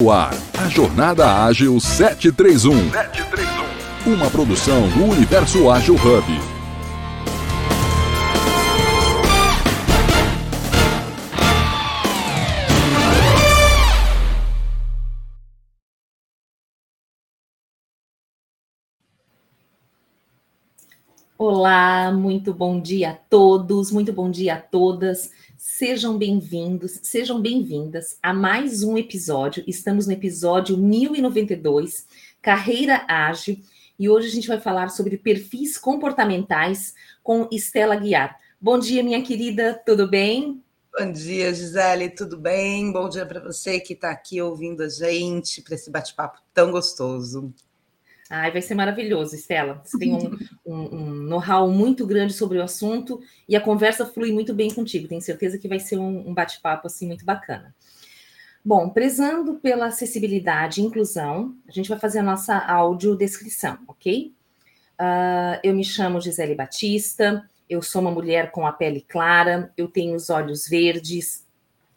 O ar, a Jornada Ágil 731. 731. Uma produção do Universo Ágil Hub. Olá, muito bom dia a todos, muito bom dia a todas. Sejam bem-vindos, sejam bem-vindas a mais um episódio. Estamos no episódio 1092, Carreira Ágil, e hoje a gente vai falar sobre perfis comportamentais com Estela Guiar. Bom dia, minha querida, tudo bem? Bom dia, Gisele, tudo bem? Bom dia para você que está aqui ouvindo a gente para esse bate-papo tão gostoso. Ai, vai ser maravilhoso, Estela. Você tem um, um, um know-how muito grande sobre o assunto e a conversa flui muito bem contigo. Tenho certeza que vai ser um, um bate-papo assim muito bacana. Bom, prezando pela acessibilidade e inclusão, a gente vai fazer a nossa audiodescrição, ok? Uh, eu me chamo Gisele Batista, eu sou uma mulher com a pele clara, eu tenho os olhos verdes,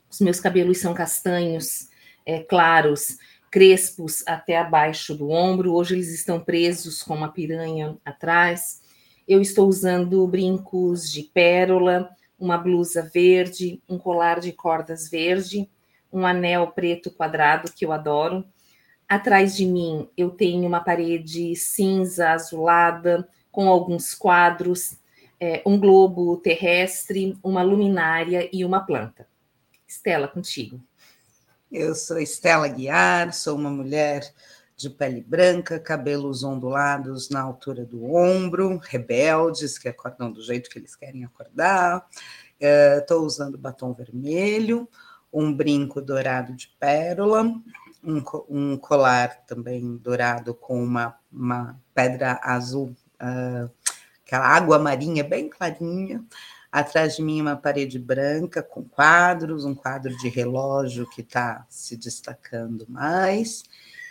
os meus cabelos são castanhos, é, claros, crespos até abaixo do ombro. Hoje eles estão presos com uma piranha atrás. Eu estou usando brincos de pérola, uma blusa verde, um colar de cordas verde, um anel preto quadrado que eu adoro. Atrás de mim eu tenho uma parede cinza azulada com alguns quadros, é, um globo terrestre, uma luminária e uma planta. Estela, contigo. Eu sou Estela Guiar, sou uma mulher de pele branca, cabelos ondulados na altura do ombro, rebeldes que acordam do jeito que eles querem acordar. Estou uh, usando batom vermelho, um brinco dourado de pérola, um, um colar também dourado com uma, uma pedra azul, uh, aquela água marinha bem clarinha. Atrás de mim, uma parede branca com quadros, um quadro de relógio que está se destacando mais,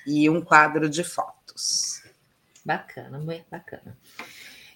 e um quadro de fotos. Bacana, muito bacana.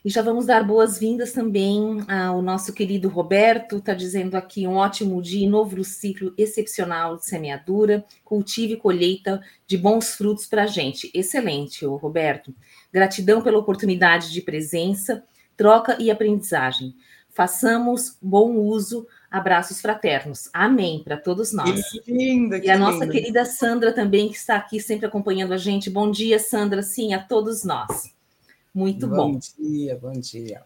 E já vamos dar boas-vindas também ao nosso querido Roberto, está dizendo aqui um ótimo dia, novo ciclo excepcional de semeadura, cultivo e colheita de bons frutos para a gente. Excelente, Roberto. Gratidão pela oportunidade de presença, troca e aprendizagem. Façamos bom uso. Abraços fraternos. Amém para todos nós. Que linda, que e a nossa querida Sandra também, que está aqui sempre acompanhando a gente. Bom dia, Sandra. Sim, a todos nós. Muito bom. Bom dia, bom dia.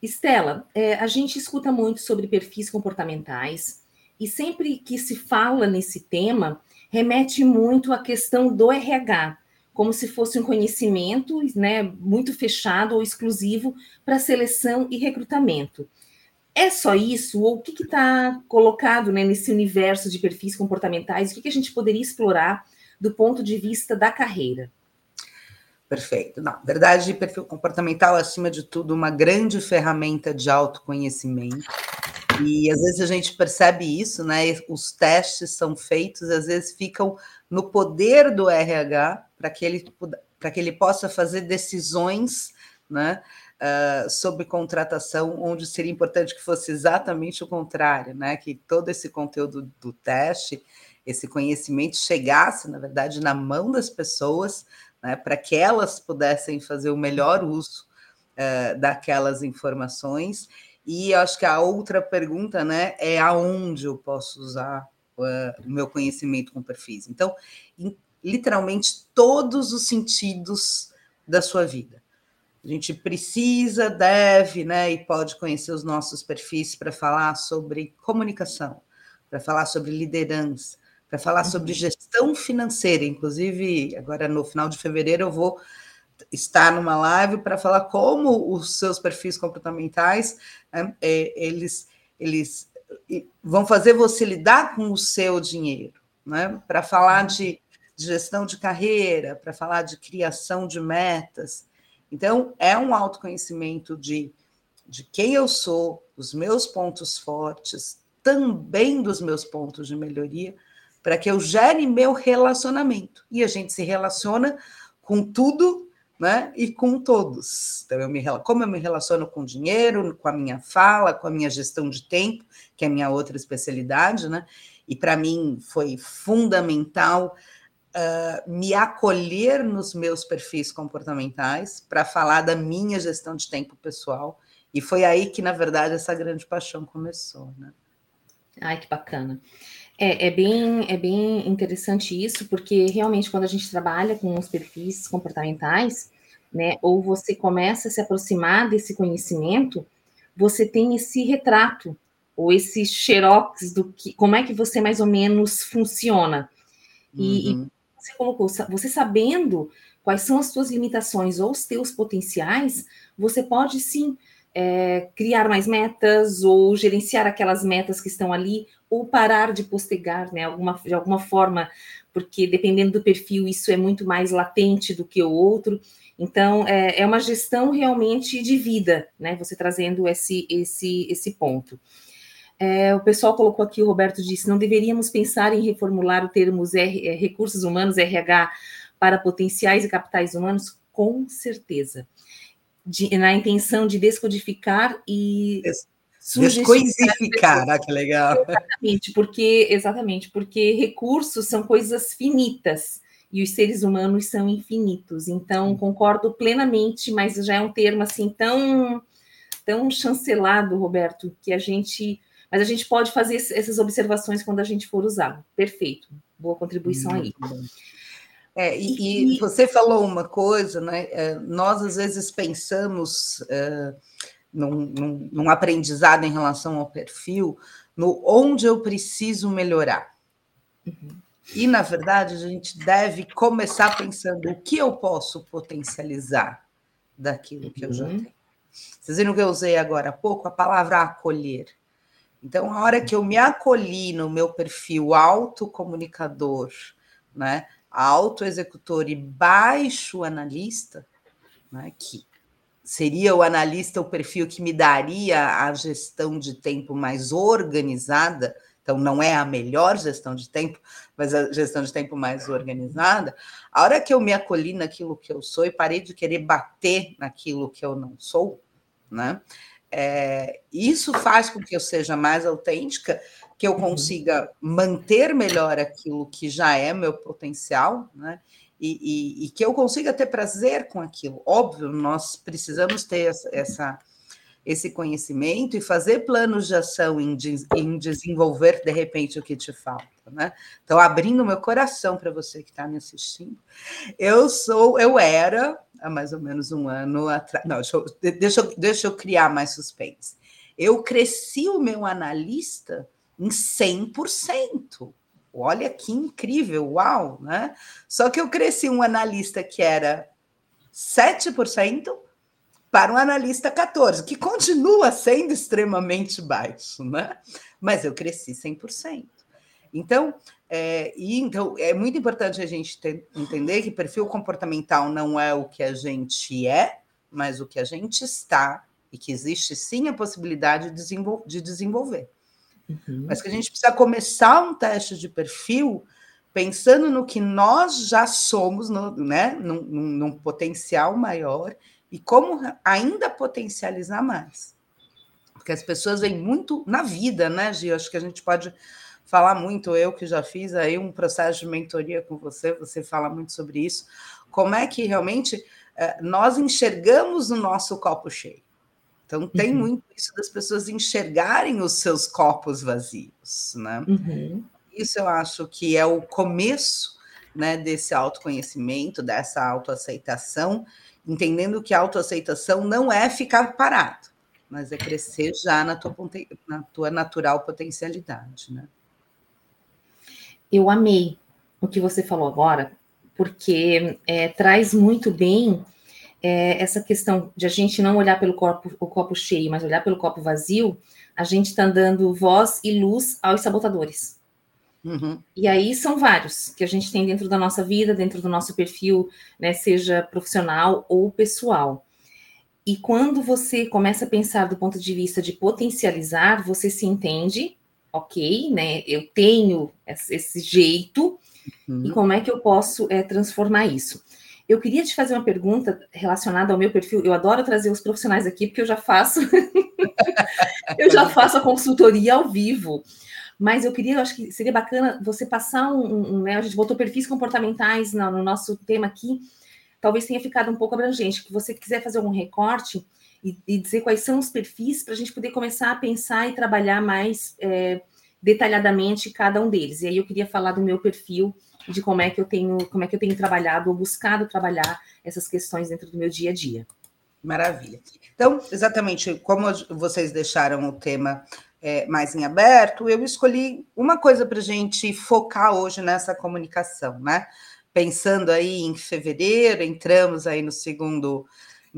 Estela, é, a gente escuta muito sobre perfis comportamentais e sempre que se fala nesse tema, remete muito à questão do RH, como se fosse um conhecimento né, muito fechado ou exclusivo para seleção e recrutamento. É só isso? Ou o que está colocado né, nesse universo de perfis comportamentais? O que, que a gente poderia explorar do ponto de vista da carreira? Perfeito. Na verdade, perfil comportamental, acima de tudo, uma grande ferramenta de autoconhecimento. E às vezes a gente percebe isso, né? Os testes são feitos, às vezes ficam no poder do RH para que ele para que ele possa fazer decisões, né? Uh, sobre contratação, onde seria importante que fosse exatamente o contrário, né? Que todo esse conteúdo do teste, esse conhecimento chegasse, na verdade, na mão das pessoas, né? Para que elas pudessem fazer o melhor uso uh, daquelas informações. E acho que a outra pergunta, né, é aonde eu posso usar uh, o meu conhecimento com perfis. Então, em, literalmente todos os sentidos da sua vida. A gente precisa, deve, né, e pode conhecer os nossos perfis para falar sobre comunicação, para falar sobre liderança, para falar uhum. sobre gestão financeira. Inclusive, agora no final de fevereiro eu vou estar numa live para falar como os seus perfis comportamentais né, é, eles eles vão fazer você lidar com o seu dinheiro, né? Para falar uhum. de, de gestão de carreira, para falar de criação de metas. Então, é um autoconhecimento de, de quem eu sou, dos meus pontos fortes, também dos meus pontos de melhoria, para que eu gere meu relacionamento. E a gente se relaciona com tudo né? e com todos. Então, eu me, como eu me relaciono com dinheiro, com a minha fala, com a minha gestão de tempo, que é a minha outra especialidade, né? E para mim foi fundamental uh, me acolher nos meus perfis comportamentais para falar da minha gestão de tempo pessoal. E foi aí que, na verdade, essa grande paixão começou. Né? Ai, que bacana. É, é, bem, é bem interessante isso, porque realmente quando a gente trabalha com os perfis comportamentais, né, ou você começa a se aproximar desse conhecimento, você tem esse retrato, ou esse xerox do que, como é que você mais ou menos funciona. E, uhum. Você colocou, você sabendo quais são as suas limitações ou os teus potenciais, você pode sim é, criar mais metas ou gerenciar aquelas metas que estão ali ou parar de postergar, né, alguma, de alguma forma, porque dependendo do perfil isso é muito mais latente do que o outro. Então é, é uma gestão realmente de vida, né? Você trazendo esse esse esse ponto. É, o pessoal colocou aqui, o Roberto disse, não deveríamos pensar em reformular o termos R, é, recursos humanos, RH, para potenciais e capitais humanos? Com certeza de, na intenção de descodificar e descoisificar, ah, que legal. Exatamente, porque exatamente, porque recursos são coisas finitas e os seres humanos são infinitos. Então, concordo plenamente, mas já é um termo assim tão tão chancelado, Roberto, que a gente, mas a gente pode fazer essas observações quando a gente for usar. Perfeito. Boa contribuição aí. É, e, e, você falou uma coisa, né? É, nós às vezes pensamos é, num, num, num, aprendizado em relação ao perfil, no onde eu preciso melhorar. Uhum. E, na verdade, a gente deve começar pensando o que eu posso potencializar daquilo que eu já uhum. tenho. Vocês viram que eu usei agora há pouco a palavra acolher. Então, a hora que eu me acolhi no meu perfil autocomunicador, né? alto executor e baixo analista, né, que seria o analista o perfil que me daria a gestão de tempo mais organizada, então não é a melhor gestão de tempo, mas a gestão de tempo mais organizada. A hora que eu me acolhi naquilo que eu sou e parei de querer bater naquilo que eu não sou, né? É, isso faz com que eu seja mais autêntica que eu uhum. consiga manter melhor aquilo que já é meu potencial, né? E, e, e, que eu consiga ter prazer com aquilo. Óbvio, nós precisamos ter essa, esse conhecimento e fazer planos de ação em, em desenvolver, de repente, o que te falta. Né? Então, abrindo meu coração para você que está me assistindo, eu sou, eu era, há mais ou menos um ano atrás. Não, deixa eu, deixa, eu, deixa eu criar mais suspense. Eu cresci o meu analista em 100%. Olha que incrível, uau, né? Só que eu cresci um analista que era 7% para um analista 14%, que continua sendo extremamente baixo, né? Mas eu cresci 100%. Então, é, e então é muito importante a gente ter, entender que perfil comportamental não é o que a gente é, mas o que a gente está, e que existe sim a possibilidade de, de desenvolver. Uhum. Mas que a gente precisa começar um teste de perfil pensando no que nós já somos, no, né, num, num, num potencial maior e como ainda potencializar mais. Porque as pessoas vêm muito na vida, né, Gil? Acho que a gente pode falar muito, eu que já fiz aí um processo de mentoria com você, você fala muito sobre isso. Como é que realmente eh, nós enxergamos o nosso copo cheio? Então, tem uhum. muito isso das pessoas enxergarem os seus copos vazios, né? Uhum. Isso eu acho que é o começo né, desse autoconhecimento, dessa autoaceitação, entendendo que a autoaceitação não é ficar parado, mas é crescer já na tua, na tua natural potencialidade, né? Eu amei o que você falou agora, porque é, traz muito bem é, essa questão de a gente não olhar pelo copo, o copo cheio, mas olhar pelo copo vazio, a gente está dando voz e luz aos sabotadores. Uhum. E aí são vários que a gente tem dentro da nossa vida, dentro do nosso perfil, né, seja profissional ou pessoal. E quando você começa a pensar do ponto de vista de potencializar, você se entende, ok, né? Eu tenho esse jeito, uhum. e como é que eu posso é, transformar isso? Eu queria te fazer uma pergunta relacionada ao meu perfil. Eu adoro trazer os profissionais aqui, porque eu já faço, eu já faço a consultoria ao vivo. Mas eu queria, eu acho que seria bacana você passar um, um né? A gente botou perfis comportamentais no, no, nosso tema aqui, talvez tenha ficado um pouco abrangente. Que você quiser fazer algum recorte e, e dizer quais são os perfis para a gente poder começar a pensar e trabalhar mais é, detalhadamente cada um deles. E aí eu queria falar do meu perfil de como é que eu tenho, como é que eu tenho trabalhado ou buscado trabalhar essas questões dentro do meu dia a dia. Maravilha. Então, exatamente como vocês deixaram o tema é, mais em aberto, eu escolhi uma coisa para a gente focar hoje nessa comunicação, né? Pensando aí em fevereiro, entramos aí no segundo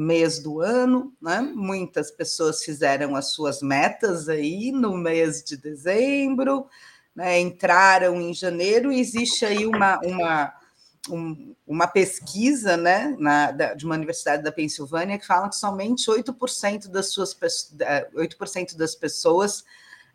mês do ano, né? Muitas pessoas fizeram as suas metas aí no mês de dezembro, né? entraram em janeiro, e existe aí uma, uma um, uma pesquisa né, na, da, de uma universidade da Pensilvânia que fala que somente 8% das, suas, 8% das pessoas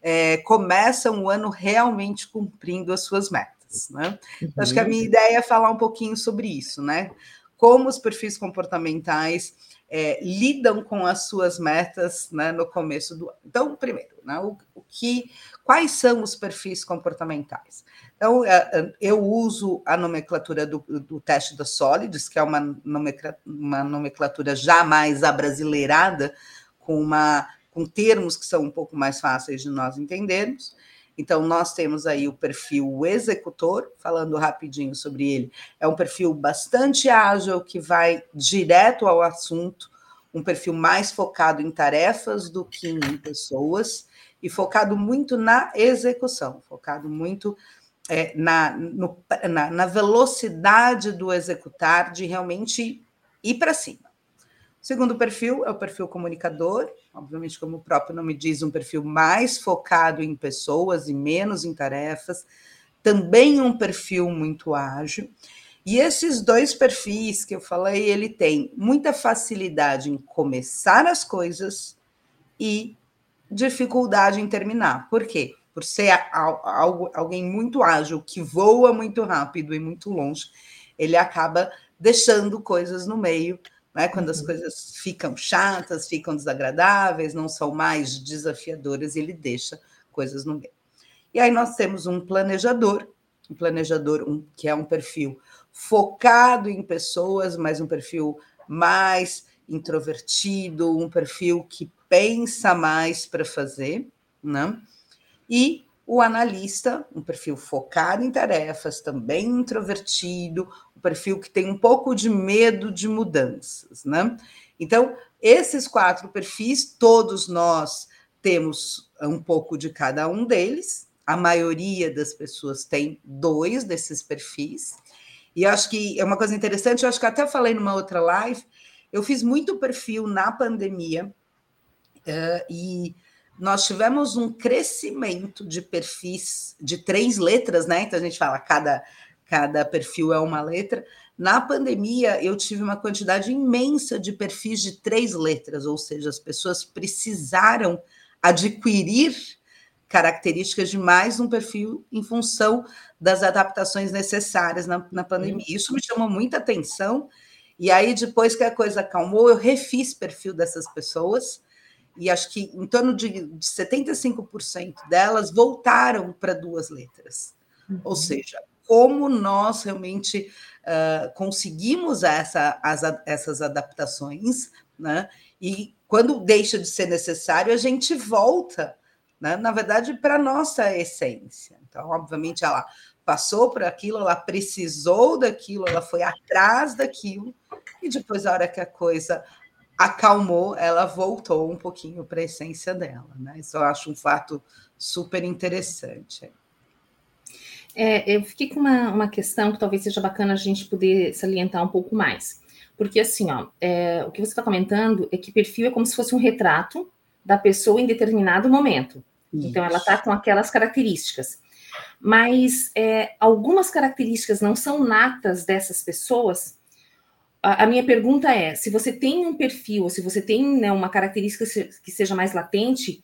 é, começam o ano realmente cumprindo as suas metas. Né? Uhum. Acho que a minha ideia é falar um pouquinho sobre isso, né? Como os perfis comportamentais é, lidam com as suas metas né, no começo do ano. Então, primeiro, né, o, o, que, quais são os perfis comportamentais? Então, é, é, eu uso a nomenclatura do, do teste da Solids, que é uma nomenclatura, uma nomenclatura jamais abrasileirada, com, uma, com termos que são um pouco mais fáceis de nós entendermos. Então, nós temos aí o perfil executor, falando rapidinho sobre ele. É um perfil bastante ágil, que vai direto ao assunto, um perfil mais focado em tarefas do que em pessoas, e focado muito na execução, focado muito é, na, no, na, na velocidade do executar, de realmente ir para cima. Segundo perfil é o perfil comunicador, obviamente, como o próprio nome diz, um perfil mais focado em pessoas e menos em tarefas, também um perfil muito ágil. E esses dois perfis que eu falei, ele tem muita facilidade em começar as coisas e dificuldade em terminar. Por quê? Por ser algo, alguém muito ágil, que voa muito rápido e muito longe, ele acaba deixando coisas no meio né? quando as uhum. coisas ficam chatas, ficam desagradáveis, não são mais desafiadoras, ele deixa coisas no meio. E aí nós temos um planejador, um planejador um, que é um perfil focado em pessoas, mas um perfil mais introvertido, um perfil que pensa mais para fazer, né? E o analista, um perfil focado em tarefas, também introvertido, perfil que tem um pouco de medo de mudanças, né? Então, esses quatro perfis, todos nós temos um pouco de cada um deles. A maioria das pessoas tem dois desses perfis. E acho que é uma coisa interessante, eu acho que até falei numa outra live, eu fiz muito perfil na pandemia, uh, e nós tivemos um crescimento de perfis de três letras, né? Então a gente fala cada cada perfil é uma letra. Na pandemia, eu tive uma quantidade imensa de perfis de três letras, ou seja, as pessoas precisaram adquirir características de mais um perfil em função das adaptações necessárias na, na pandemia. Isso me chamou muita atenção. E aí, depois que a coisa acalmou, eu refiz perfil dessas pessoas e acho que em torno de, de 75% delas voltaram para duas letras. Uhum. Ou seja, como nós realmente uh, conseguimos essa, as, essas adaptações, né? E quando deixa de ser necessário, a gente volta, né? na verdade, para a nossa essência. Então, obviamente, ela passou por aquilo, ela precisou daquilo, ela foi atrás daquilo, e depois, a hora que a coisa acalmou, ela voltou um pouquinho para a essência dela. Né? Isso eu acho um fato super interessante. É, eu fiquei com uma, uma questão que talvez seja bacana a gente poder salientar um pouco mais. Porque, assim, ó, é, o que você está comentando é que perfil é como se fosse um retrato da pessoa em determinado momento. Isso. Então, ela está com aquelas características. Mas é, algumas características não são natas dessas pessoas a, minha pergunta é: se você tem um perfil, ou se você tem né, uma característica que seja mais latente,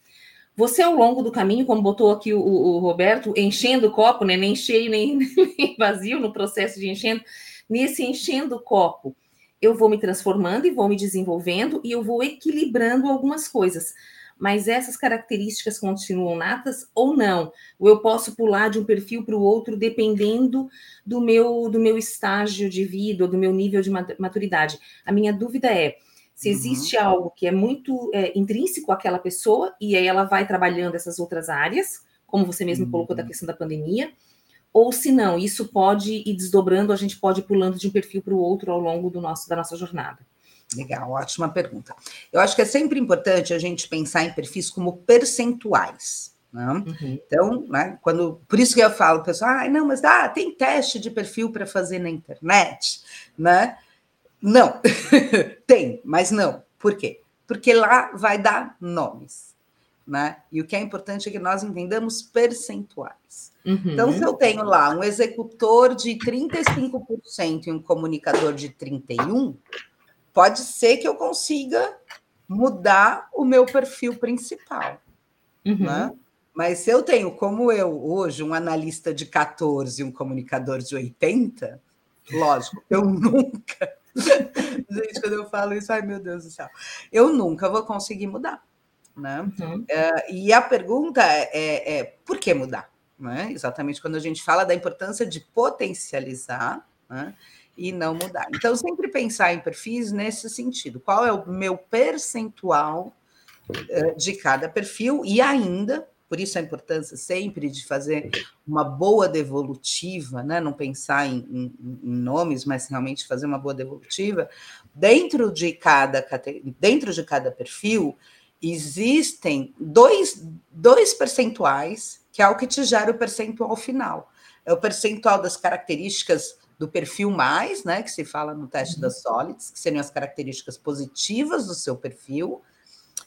você ao longo do caminho, como botou aqui o, o Roberto, enchendo o copo, né, nem cheio nem, nem vazio no processo de enchendo, nesse enchendo o copo, eu vou me transformando e vou me desenvolvendo e eu vou equilibrando algumas coisas. mas essas características continuam natas ou não? Ou eu posso pular de um perfil para o outro dependendo do meu do meu estágio de vida, ou do meu nível de maturidade? A minha dúvida é se uhum. existe uhum. algo que é muito é, intrínseco àquela pessoa e aí ela vai trabalhando essas outras áreas, como você mesmo uhum. colocou da questão da pandemia, ou se não, isso pode ir desdobrando, a gente pode ir pulando de um perfil para o outro ao longo do nosso, da nossa jornada. Legal, ótima pergunta. Eu acho que é sempre importante a gente pensar em perfis como percentuais. Né? Uhum. Então, né, quando, por isso que eu falo, pessoal, ah, não, mas ah, tem teste de perfil para fazer na internet, né? Não, tem, mas não. Por quê? Porque lá vai dar nomes. Né? E o que é importante é que nós entendamos percentuais. Uhum. Então, se eu tenho lá um executor de 35% e um comunicador de 31%, pode ser que eu consiga mudar o meu perfil principal. Uhum. Né? Mas se eu tenho, como eu, hoje, um analista de 14 e um comunicador de 80, lógico, eu nunca. Gente, quando eu falo isso, ai meu Deus do céu, eu nunca vou conseguir mudar. Né? Uhum. Uh, e a pergunta é, é, é, por que mudar? Né? Exatamente quando a gente fala da importância de potencializar né? e não mudar. Então, sempre pensar em perfis nesse sentido. Qual é o meu percentual uh, de cada perfil e ainda por isso a importância sempre de fazer uma boa devolutiva, né? não pensar em, em, em, nomes, mas realmente fazer uma boa devolutiva. Dentro de cada, dentro de cada perfil, existem dois, dois percentuais, que é o que te gera o percentual final. É o percentual das características do perfil mais, né, que se fala no teste uhum. das Solids, que seriam as características positivas do seu perfil,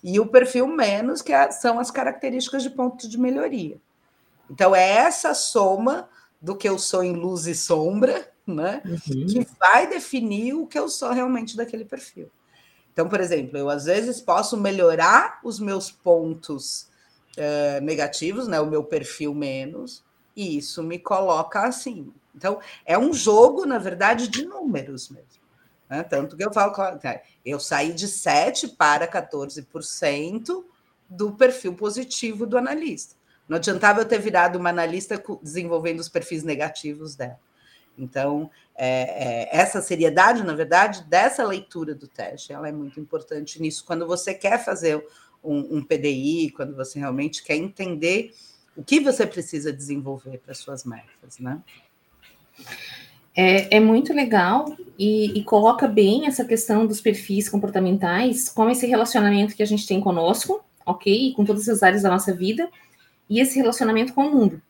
e o perfil menos, que é, são as características de ponto de melhoria. Então, é essa soma do que eu sou em luz e sombra, né, uhum. que vai definir o que eu sou realmente daquele perfil. Então, por exemplo, eu às vezes posso melhorar os meus pontos uh, negativos, né, o meu perfil menos, e isso me coloca acima. Então, é um jogo, na verdade, de números mesmo. Né? Tanto que eu falo, eu saí de 7% para 14% do perfil positivo do analista. Não adiantava eu ter virado uma analista desenvolvendo os perfis negativos dela. Então, é, é, essa seriedade, na verdade, dessa leitura do teste, ela é muito importante nisso. Quando você quer fazer um, um PDI, quando você realmente quer entender o que você precisa desenvolver para suas metas, né? É, é muito legal e, e, coloca bem essa questão dos perfis comportamentais com esse relacionamento que a gente tem conosco, ok? E com todas as áreas da nossa vida, e esse relacionamento com o mundo.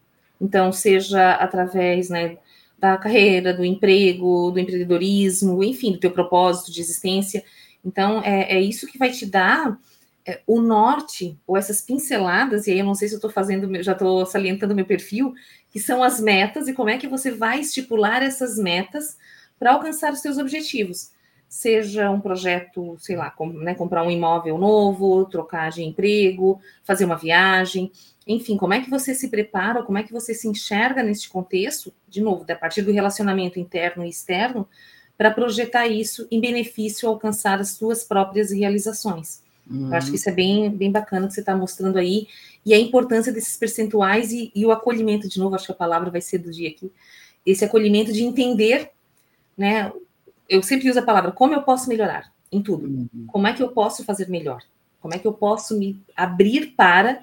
Então, seja através né, da carreira, do emprego, do empreendedorismo, enfim, do teu propósito de existência. Então, é, é isso que vai te dar o norte, ou essas pinceladas, e aí eu não sei se eu estou fazendo, já estou salientando meu perfil, que são as metas e como é que você vai estipular essas metas para alcançar os seus objetivos. Seja um projeto, sei lá, com, né, comprar um imóvel novo, trocar de emprego, fazer uma viagem, enfim, como é que você se prepara, como é que você se enxerga neste contexto, de novo, a partir do relacionamento interno e externo, para projetar isso em benefício alcançar as suas próprias realizações. Uhum. Acho que isso é bem, bem bacana que você está mostrando aí, e a importância desses percentuais e, e, o acolhimento, de novo, acho que a palavra vai ser do dia aqui, esse acolhimento de entender, né? Eu sempre uso a palavra como eu posso melhorar em tudo. Uhum. Como é que eu posso fazer melhor? Como é que eu posso me abrir para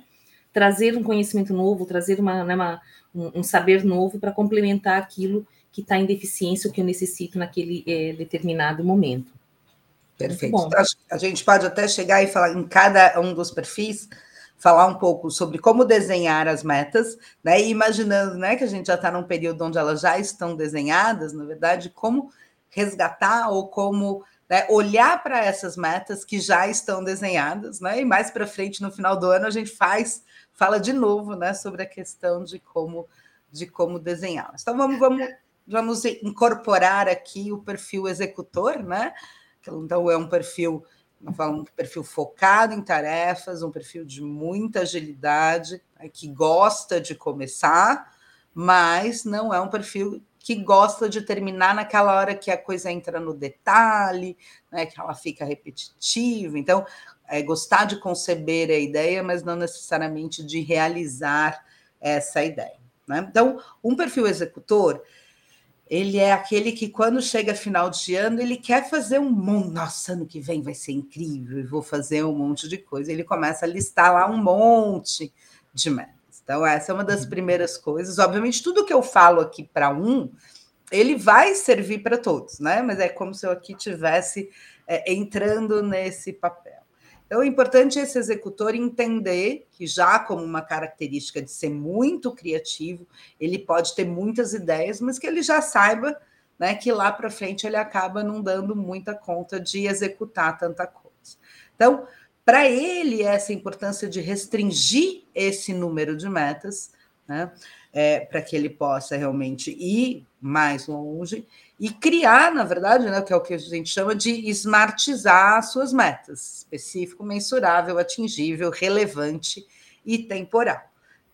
trazer um conhecimento novo, trazer uma, né, uma um, um, saber novo para complementar aquilo que está em deficiência, o que eu necessito naquele é, determinado momento. Perfeito. Então, a gente pode até chegar e falar em cada um dos perfis, falar um pouco sobre como desenhar as metas, né? E imaginando né, que a gente já está num período onde elas já estão desenhadas, na verdade, como resgatar ou como né, olhar para essas metas que já estão desenhadas, né? E mais para frente, no final do ano, a gente faz, fala de novo né, sobre a questão de como, de como desenhá-las. Então, vamos, vamos, vamos incorporar aqui o perfil executor, né? Então, é um perfil, um perfil focado em tarefas, um perfil de muita agilidade, né, que gosta de começar, mas não é um perfil que gosta de terminar naquela hora que a coisa entra no detalhe, né, que ela fica repetitiva. Então, é gostar de conceber a ideia, mas não necessariamente de realizar essa ideia. Né? Então, um perfil executor ele é aquele que, quando chega final de ano, ele quer fazer um monte. Nossa, ano que vem vai ser incrível, vou fazer um monte de coisa. Ele começa a listar lá um monte de metas. Então, essa é uma das uhum. primeiras coisas. Obviamente, tudo que eu falo aqui para um, ele vai servir para todos, né? Mas é como se eu aqui tivesse é, entrando nesse papel. Então, é importante esse executor entender que, já como uma característica de ser muito criativo, ele pode ter muitas ideias, mas que ele já saiba né, que lá para frente ele acaba não dando muita conta de executar tanta coisa. Então, para ele, essa importância de restringir esse número de metas, né, é, para que ele possa realmente ir mais longe e criar, na verdade, né, que é o que a gente chama de smartizar suas metas, específico, mensurável, atingível, relevante e temporal.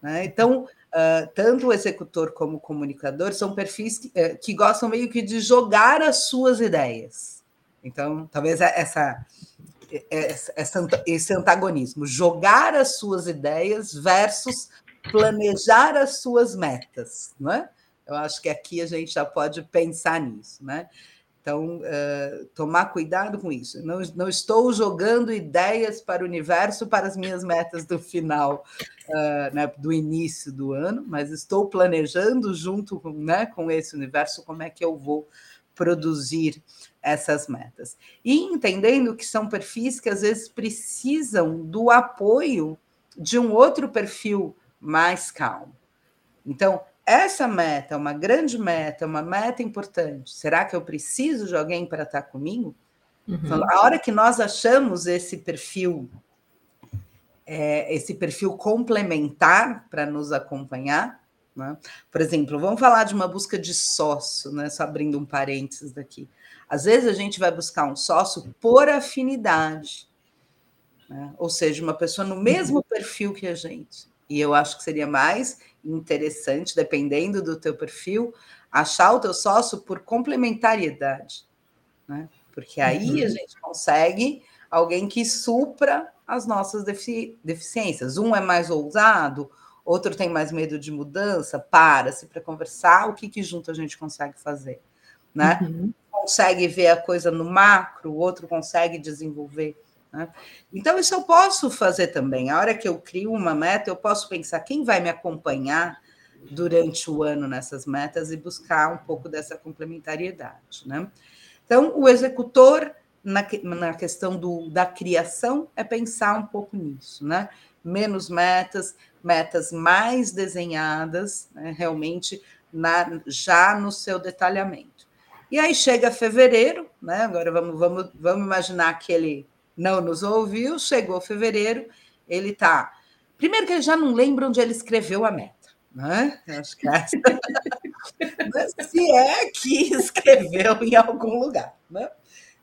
Né? Então, uh, tanto o executor como o comunicador são perfis que, uh, que, gostam meio que de jogar as suas ideias. Então, talvez essa, essa, essa esse antagonismo, jogar as suas ideias versus planejar as suas metas, não é? Eu acho que aqui a gente já pode pensar nisso, né? Então, uh, tomar cuidado com isso. Não, não estou jogando ideias para o universo para as minhas metas do final, uh, né, do início do ano, mas estou planejando junto com, né, com esse universo como é que eu vou produzir essas metas. E entendendo que são perfis que às vezes precisam do apoio de um outro perfil mais calmo. Então, essa meta é uma grande meta, é uma meta importante. Será que eu preciso de alguém para estar comigo? Uhum. Então, a hora que nós achamos esse perfil, é, esse perfil complementar para nos acompanhar, né? por exemplo, vamos falar de uma busca de sócio, né? só abrindo um parênteses daqui. Às vezes a gente vai buscar um sócio por afinidade, né? ou seja, uma pessoa no mesmo perfil que a gente. E eu acho que seria mais interessante, dependendo do teu perfil, achar o teu sócio por complementariedade, né? Porque aí uhum. a gente consegue alguém que supra as nossas defici deficiências. Um é mais ousado, outro tem mais medo de mudança, para-se para conversar, o que, que junto a gente consegue fazer, né? Uhum. Consegue ver a coisa no macro, o outro consegue desenvolver né? Então, isso eu posso fazer também. A hora que eu crio uma meta, eu posso pensar quem vai me acompanhar durante o ano nessas metas e buscar um pouco dessa complementariedade. Né? Então, o executor, na, na questão do, da criação, é pensar um pouco nisso, né? Menos metas, metas mais desenhadas, né? realmente na, já no seu detalhamento. E aí chega fevereiro, né? Agora vamos, vamos, vamos imaginar aquele não nos ouviu, chegou fevereiro, ele está. Primeiro que ele já não lembra onde ele escreveu a meta, né? Acho que essa... se é que escreveu em algum lugar, né?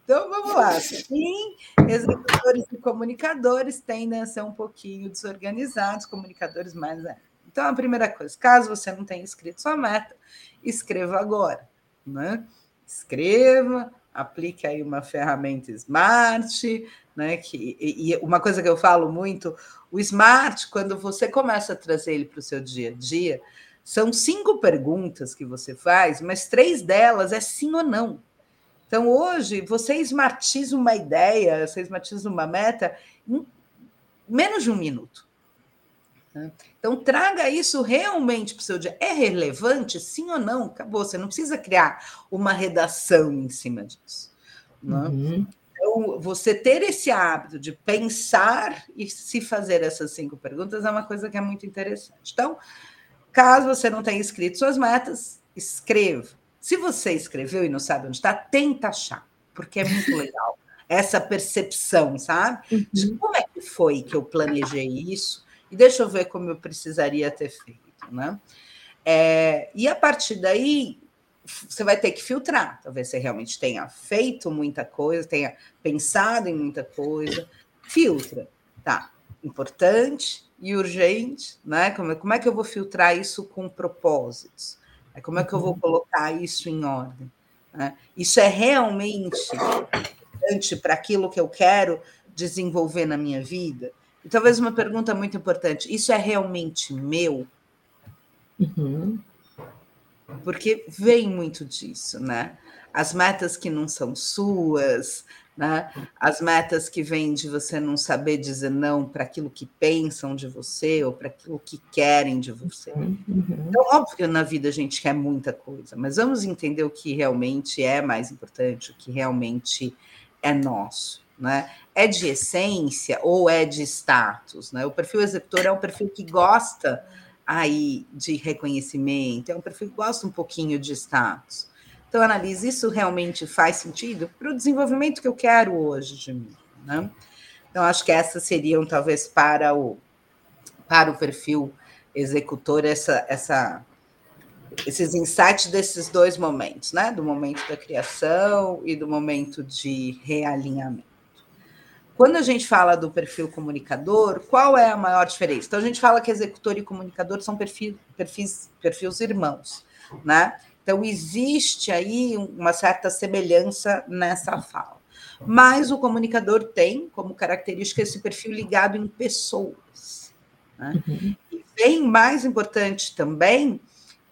Então vamos lá. Sim, executores e comunicadores tendem a ser um pouquinho desorganizados, comunicadores mais. É. Então, a primeira coisa, caso você não tenha escrito sua meta, escreva agora. Né? Escreva, aplique aí uma ferramenta smart, né? Que, e, uma coisa que eu falo muito, o smart, quando você começa a trazer ele para o seu dia a dia, são cinco perguntas que você faz, mas três delas é sim ou não. Então, hoje, você esmatiza uma ideia, você esmatiza uma meta em menos de um minuto. Né? Então, traga isso realmente para o seu dia. É relevante, sim ou não? Acabou. Você não precisa criar uma redação em cima disso. Né? Uhum. Então, você ter esse hábito de pensar e se fazer essas cinco perguntas é uma coisa que é muito interessante. Então, caso você não tenha escrito suas metas, escreva. Se você escreveu e não sabe onde está, tenta achar, porque é muito legal essa percepção, sabe? Uhum. De como é que foi que eu planejei isso e deixa eu ver como eu precisaria ter feito, né? É, e a partir daí, você vai ter que filtrar. Talvez você realmente tenha feito muita coisa, tenha pensado em muita coisa. Filtra, tá? Importante e urgente, né? Como, como é que eu vou filtrar isso com propósitos? Como é que eu vou uhum. colocar isso em ordem? Né? Isso é realmente importante para aquilo que eu quero desenvolver na minha vida? E talvez uma pergunta muito importante: isso é realmente meu? Uhum. Porque vem muito disso, né? As metas que não são suas, né? As metas que vêm de você não saber dizer não para aquilo que pensam de você ou para aquilo que querem de você. Uhum. Então, óbvio que na vida a gente quer muita coisa, mas vamos entender o que realmente é mais importante, o que realmente é nosso. Né? É de essência ou é de status? Né? O perfil executor é um perfil que gosta aí de reconhecimento, é um perfil que gosta um pouquinho de status. Então, analise, isso realmente faz sentido para o desenvolvimento que eu quero hoje de mim, né? Então, acho que essas seriam, talvez, para o, para o perfil executor, essa, essa, esses insights desses dois momentos, né? Do momento da criação e do momento de realinhamento. Quando a gente fala do perfil comunicador, qual é a maior diferença? Então, a gente fala que executor e comunicador são perfis, perfis, perfis irmãos, né? Então, existe aí uma certa semelhança nessa fala. Mas o comunicador tem como característica esse perfil ligado em pessoas. Né? Uhum. E bem mais importante também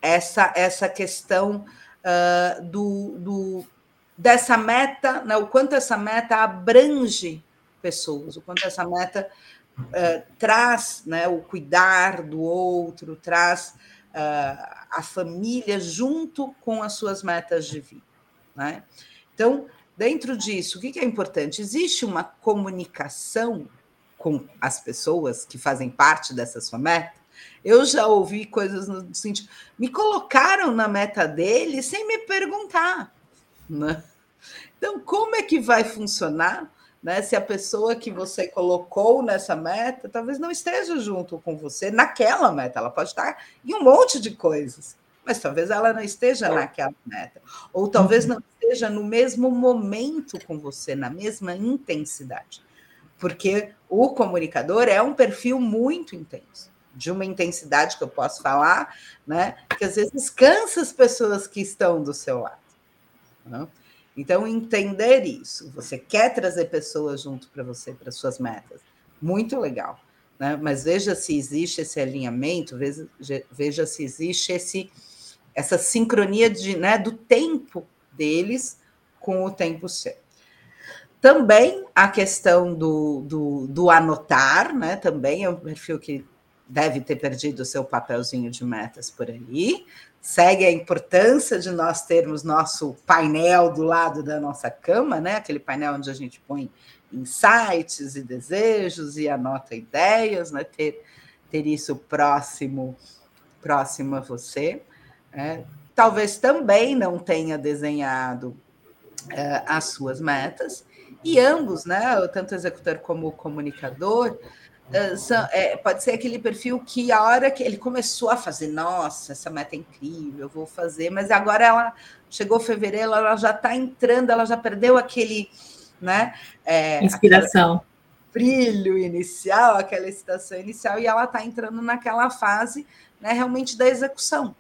essa, essa questão uh, do, do, dessa meta, né? o quanto essa meta abrange pessoas, o quanto essa meta uh, traz né, o cuidar do outro, traz uh, a família junto com as suas metas de vida. Né? Então, dentro disso, o que é importante? Existe uma comunicação com as pessoas que fazem parte dessa sua meta? Eu já ouvi coisas no sentido, me colocaram na meta dele sem me perguntar. Né? Então, como é que vai funcionar né? Se a pessoa que você colocou nessa meta talvez não esteja junto com você naquela meta, ela pode estar em um monte de coisas, mas talvez ela não esteja naquela meta, ou talvez não esteja no mesmo momento com você, na mesma intensidade, porque o comunicador é um perfil muito intenso, de uma intensidade que eu posso falar, né? Que às vezes cansa as pessoas que estão do seu lado. Né? Então, entender isso. Você quer trazer pessoas junto para você, para suas metas. Muito legal. Né? Mas veja se existe esse alinhamento, veja, veja se existe esse, essa sincronia de, né, do tempo deles com o tempo seu. Também a questão do, do, do anotar, né? Também é um perfil que deve ter perdido o seu papelzinho de metas por aí, segue a importância de nós termos nosso painel do lado da nossa cama, né? Aquele painel onde a gente põe insights e desejos e anota ideias, né? Ter, ter isso próximo, próximo a você. É. Talvez também não tenha desenhado é, as suas metas, e ambos, né? Tanto o executor como o comunicador, é, pode ser aquele perfil que a hora que ele começou a fazer, nossa, essa meta é incrível, eu vou fazer, mas agora ela chegou fevereiro, ela já está entrando, ela já perdeu aquele, né? É, Inspiração. Brilho inicial, aquela excitação inicial, e ela está entrando naquela fase né, realmente da execução,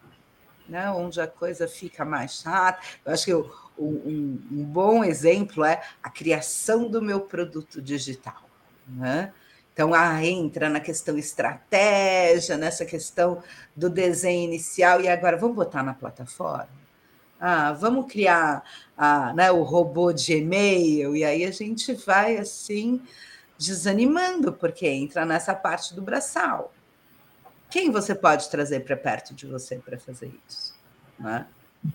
né, onde a coisa fica mais chata. Eu acho que o, um, um bom exemplo é a criação do meu produto digital. Né? Então, ah, entra na questão estratégia, nessa questão do desenho inicial, e agora vamos botar na plataforma? Ah, vamos criar né, o robô de e-mail, e aí a gente vai assim desanimando, porque entra nessa parte do braçal. Quem você pode trazer para perto de você para fazer isso? Né?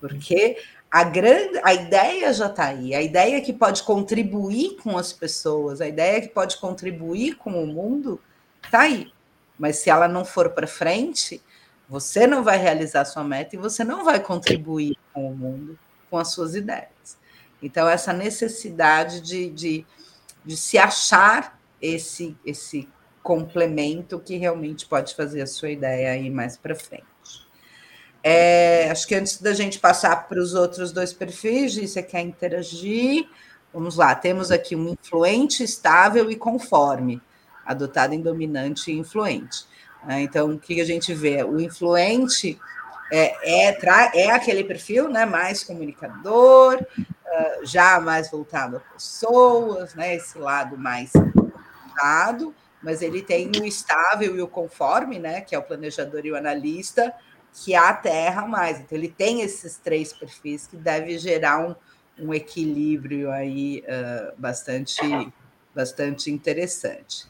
Porque a grande a ideia já está aí, a ideia que pode contribuir com as pessoas, a ideia que pode contribuir com o mundo está aí. Mas se ela não for para frente, você não vai realizar sua meta e você não vai contribuir com o mundo com as suas ideias. Então, essa necessidade de, de, de se achar esse, esse complemento que realmente pode fazer a sua ideia ir mais para frente. É, acho que antes da gente passar para os outros dois perfis, você quer interagir? Vamos lá, temos aqui um influente, estável e conforme, adotado em dominante e influente. Né? Então, o que a gente vê? O influente é, é, é aquele perfil né, mais comunicador, uh, já mais voltado a pessoas, né, esse lado mais complementado, mas ele tem o estável e o conforme, né? Que é o planejador e o analista, que aterra mais. Então, ele tem esses três perfis que deve gerar um, um equilíbrio aí uh, bastante, bastante interessante.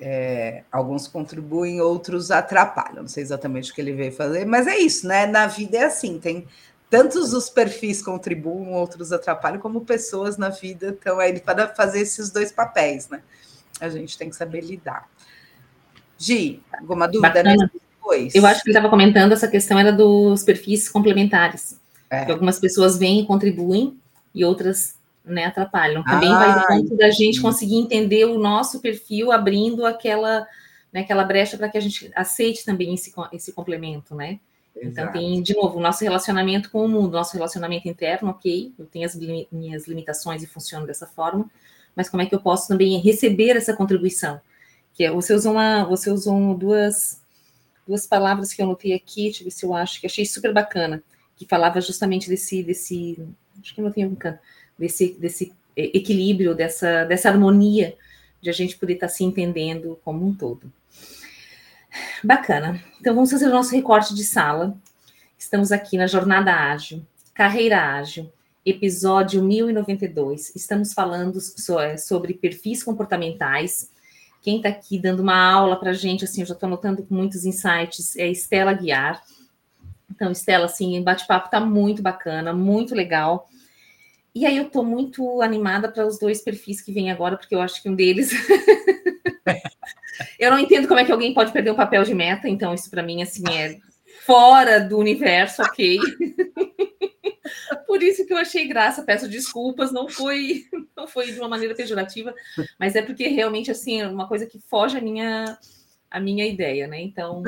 É, alguns contribuem, outros atrapalham. Não sei exatamente o que ele veio fazer, mas é isso, né? Na vida é assim, tem tantos os perfis contribuem, outros atrapalham, como pessoas na vida estão aí para fazer esses dois papéis, né? A gente tem que saber lidar. Gi, alguma dúvida depois? Eu acho que ele estava comentando essa questão era dos perfis complementares. É. Que algumas pessoas vêm e contribuem e outras né, atrapalham. Também ah, vai dentro da gente conseguir entender o nosso perfil, abrindo aquela, né, aquela brecha para que a gente aceite também esse, esse complemento, né? Então, tem, de novo, o nosso relacionamento com o mundo, nosso relacionamento interno, ok, eu tenho as minhas limitações e funciono dessa forma, mas como é que eu posso também receber essa contribuição? Que é, você usou, uma, você usou duas, duas palavras que eu notei aqui, deixa eu ver se eu acho, que achei super bacana, que falava justamente desse, desse acho que não tem um canto, desse, desse equilíbrio, dessa, dessa harmonia, de a gente poder estar se entendendo como um todo. Bacana. Então vamos fazer o nosso recorte de sala. Estamos aqui na Jornada Ágil, Carreira Ágil, episódio 1092. Estamos falando é, sobre perfis comportamentais. Quem está aqui dando uma aula para a gente, assim, eu já estou anotando muitos insights, é Estela Guiar. Então, Estela, assim, o bate-papo está muito bacana, muito legal. E aí eu estou muito animada para os dois perfis que vêm agora, porque eu acho que um deles Eu não entendo como é que alguém pode perder um papel de meta, então isso para mim assim é fora do universo, ok. Por isso que eu achei graça, peço desculpas, não foi, não foi de uma maneira pejorativa, mas é porque realmente assim é uma coisa que foge a minha a minha ideia, né? Então,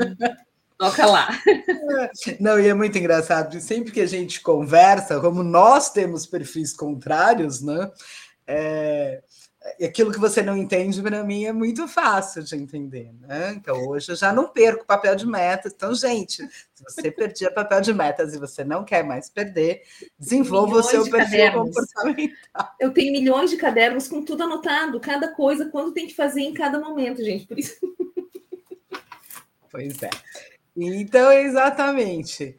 toca lá. Não, e é muito engraçado, sempre que a gente conversa, como nós temos perfis contrários, né? É, aquilo que você não entende, para mim, é muito fácil de entender. Né? Então, hoje eu já não perco papel de metas. Então, gente, se você perdia papel de metas e você não quer mais perder, desenvolva milhões o seu perfil cadernos. comportamental. Eu tenho milhões de cadernos com tudo anotado, cada coisa, quando tem que fazer em cada momento, gente. Por isso. Pois é. Então, exatamente.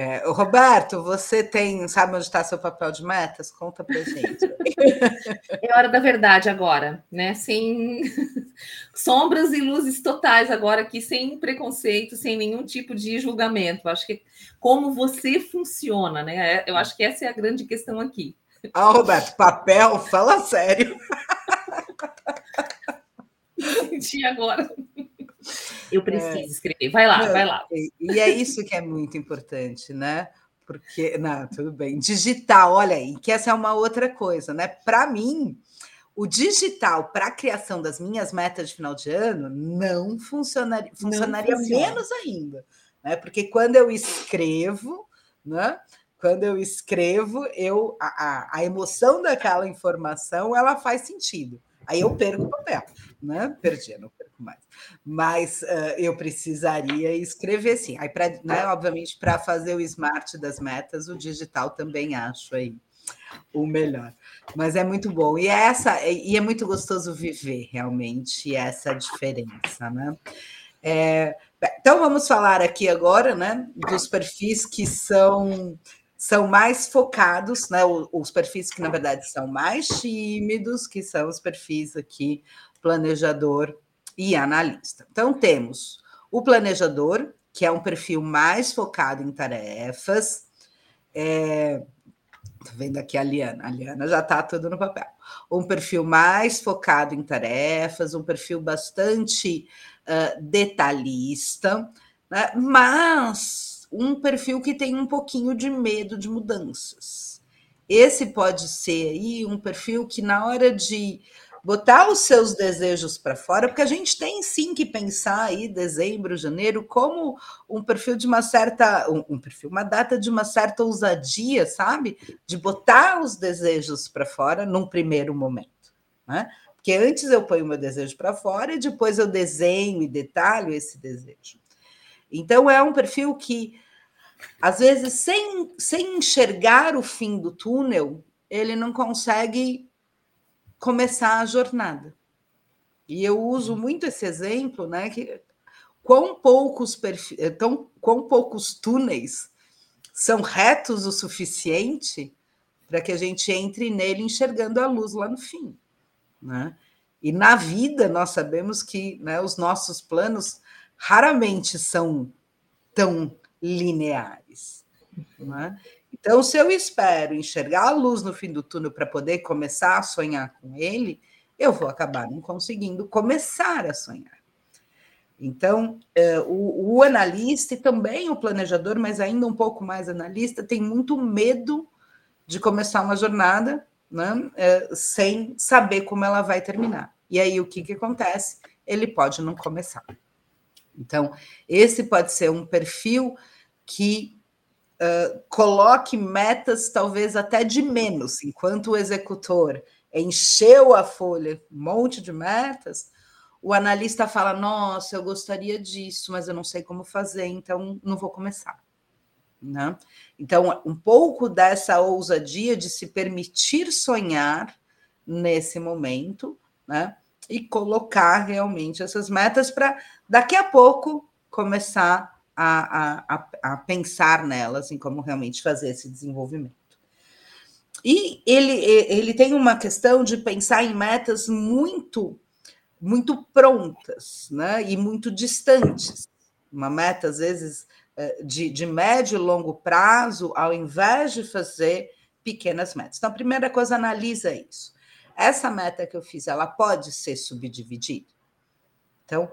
É, Roberto, você tem, sabe onde está seu papel de metas? Conta para gente. É hora da verdade agora, né? Sem sombras e luzes totais agora aqui, sem preconceito, sem nenhum tipo de julgamento. Acho que como você funciona, né? É, eu acho que essa é a grande questão aqui. Ah, Roberto, papel, fala sério. Senti agora. Eu preciso é, escrever. Vai lá, não, vai lá. E é isso que é muito importante, né? Porque, não, tudo bem. Digital, olha aí, que essa é uma outra coisa, né? Para mim, o digital para a criação das minhas metas de final de ano não funcionaria, funcionaria não menos ainda, né? Porque quando eu escrevo, né? Quando eu escrevo, eu a, a, a emoção daquela informação ela faz sentido. Aí eu perco o papel, né? Perdi, não mais. Mas uh, eu precisaria escrever sim. Aí, pra, né, obviamente, para fazer o smart das metas, o digital também acho aí o melhor. Mas é muito bom. E é, essa, e é muito gostoso viver realmente essa diferença, né? É, então vamos falar aqui agora, né, dos perfis que são são mais focados, né? Os perfis que, na verdade, são mais tímidos, que são os perfis aqui, planejador e analista. Então, temos o planejador, que é um perfil mais focado em tarefas. É, Tô vendo aqui a Liana. A Liana já está tudo no papel. Um perfil mais focado em tarefas, um perfil bastante uh, detalhista, né? mas um perfil que tem um pouquinho de medo de mudanças. Esse pode ser aí um perfil que, na hora de botar os seus desejos para fora, porque a gente tem sim que pensar aí dezembro, janeiro, como um perfil de uma certa, um, um perfil, uma data de uma certa ousadia, sabe? De botar os desejos para fora num primeiro momento, né? Porque antes eu ponho meu desejo para fora e depois eu desenho e detalho esse desejo. Então, é um perfil que, às vezes, sem, sem enxergar o fim do túnel, ele não consegue começar a jornada. E eu uso muito esse exemplo, né? Que quão poucos perfis, eh, tão, quão poucos túneis são retos o suficiente para que a gente entre nele enxergando a luz lá no fim, né? E na vida nós sabemos que né, os nossos planos raramente são tão lineares. Né? Então, se eu espero enxergar a luz no fim do túnel para poder começar a sonhar com ele, eu vou acabar não conseguindo começar a sonhar. Então, é, o, o, analista e também o planejador, mas ainda um pouco mais analista, tem muito medo de começar uma jornada né, é, sem saber como ela vai terminar. E aí, o que, que acontece? Ele pode não começar. Então, esse pode ser um perfil que coloque metas, talvez até de menos, enquanto o executor encheu a folha, um monte de metas, o analista fala: Nossa, eu gostaria disso, mas eu não sei como fazer, então não vou começar. Né? Então, um pouco dessa ousadia de se permitir sonhar nesse momento, né? E colocar realmente essas metas para daqui a pouco começar a, a, a, pensar nelas, em como realmente fazer esse desenvolvimento. E ele, ele tem uma questão de pensar em metas muito, muito prontas, né? E muito distantes. Uma meta, às vezes, eh, de, de médio e longo prazo, ao invés de fazer pequenas metas. Então, a primeira coisa, analisa isso. Essa meta que eu fiz, ela pode ser subdividida? Então,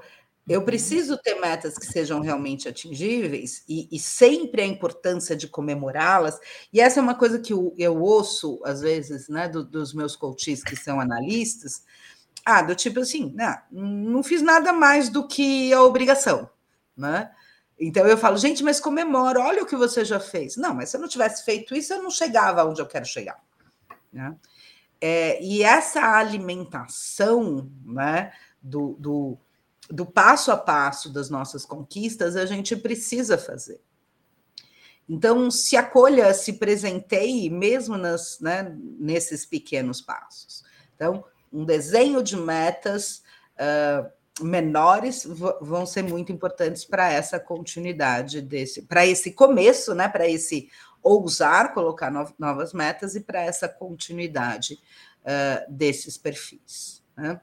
eu preciso ter metas que sejam realmente atingíveis e, e sempre a importância de comemorá-las. E essa é uma coisa que eu, eu ouço, às vezes, né, do, dos meus coaches que são analistas. Ah, do tipo assim, não, não fiz nada mais do que a obrigação, né? Então eu falo, gente, mas comemora, olha o que você já fez. Não, mas se eu não tivesse feito isso, eu não chegava onde eu quero chegar. Né? É, e essa alimentação né, do, do do passo a passo das nossas conquistas, a gente precisa fazer. Então, se acolha, se presenteie, mesmo nas, né, nesses pequenos passos. Então, um desenho de metas uh, menores vão ser muito importantes para essa continuidade desse, para esse começo, né, para esse ousar colocar no, novas metas e para essa continuidade uh, desses perfis. Né?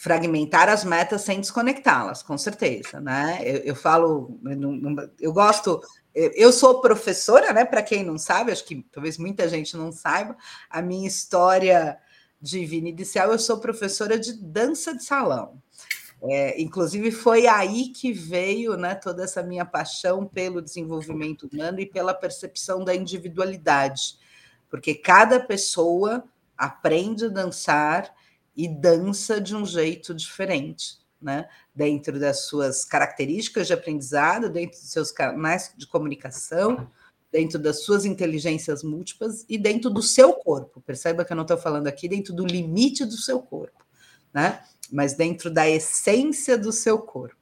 Fragmentar as metas sem desconectá-las, com certeza, né? Eu, eu falo, eu, eu gosto, eu sou professora, né? Para quem não sabe, acho que talvez muita gente não saiba, a minha história de vida inicial, eu sou professora de dança de salão. É, inclusive foi aí que veio né, toda essa minha paixão pelo desenvolvimento humano e pela percepção da individualidade, porque cada pessoa aprende a dançar e dança de um jeito diferente, né? Dentro das suas características de aprendizado, dentro dos seus canais de comunicação, dentro das suas inteligências múltiplas e dentro do seu corpo. Perceba que eu não estou falando aqui dentro do limite do seu corpo, né? Mas dentro da essência do seu corpo.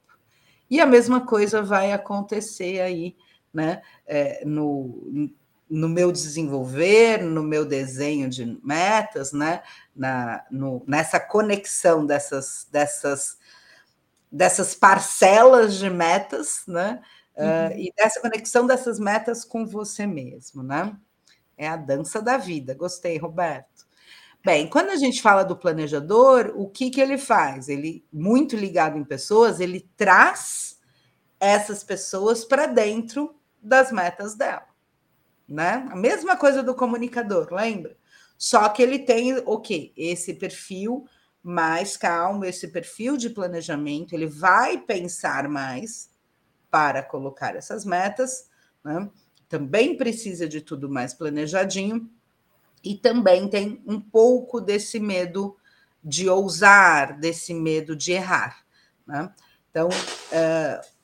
E a mesma coisa vai acontecer aí, né? É, no, no meu desenvolver, no meu desenho de metas, né? Na, no, nessa conexão dessas, dessas, dessas parcelas de metas, né? Ah, uhum. Uh, e dessa conexão dessas metas com você mesmo, né? É a dança da vida. Gostei, Roberto. Bem, quando a gente fala do planejador, o que, que ele faz? Ele, muito ligado em pessoas, ele traz essas pessoas para dentro das metas dela né? A mesma coisa do comunicador, lembra? Só que ele tem o quê? Esse perfil mais calmo, esse perfil de planejamento, ele vai pensar mais para colocar essas metas, né? Também precisa de tudo mais planejadinho e também tem um pouco desse medo de ousar, desse medo de errar, né? Então, uh,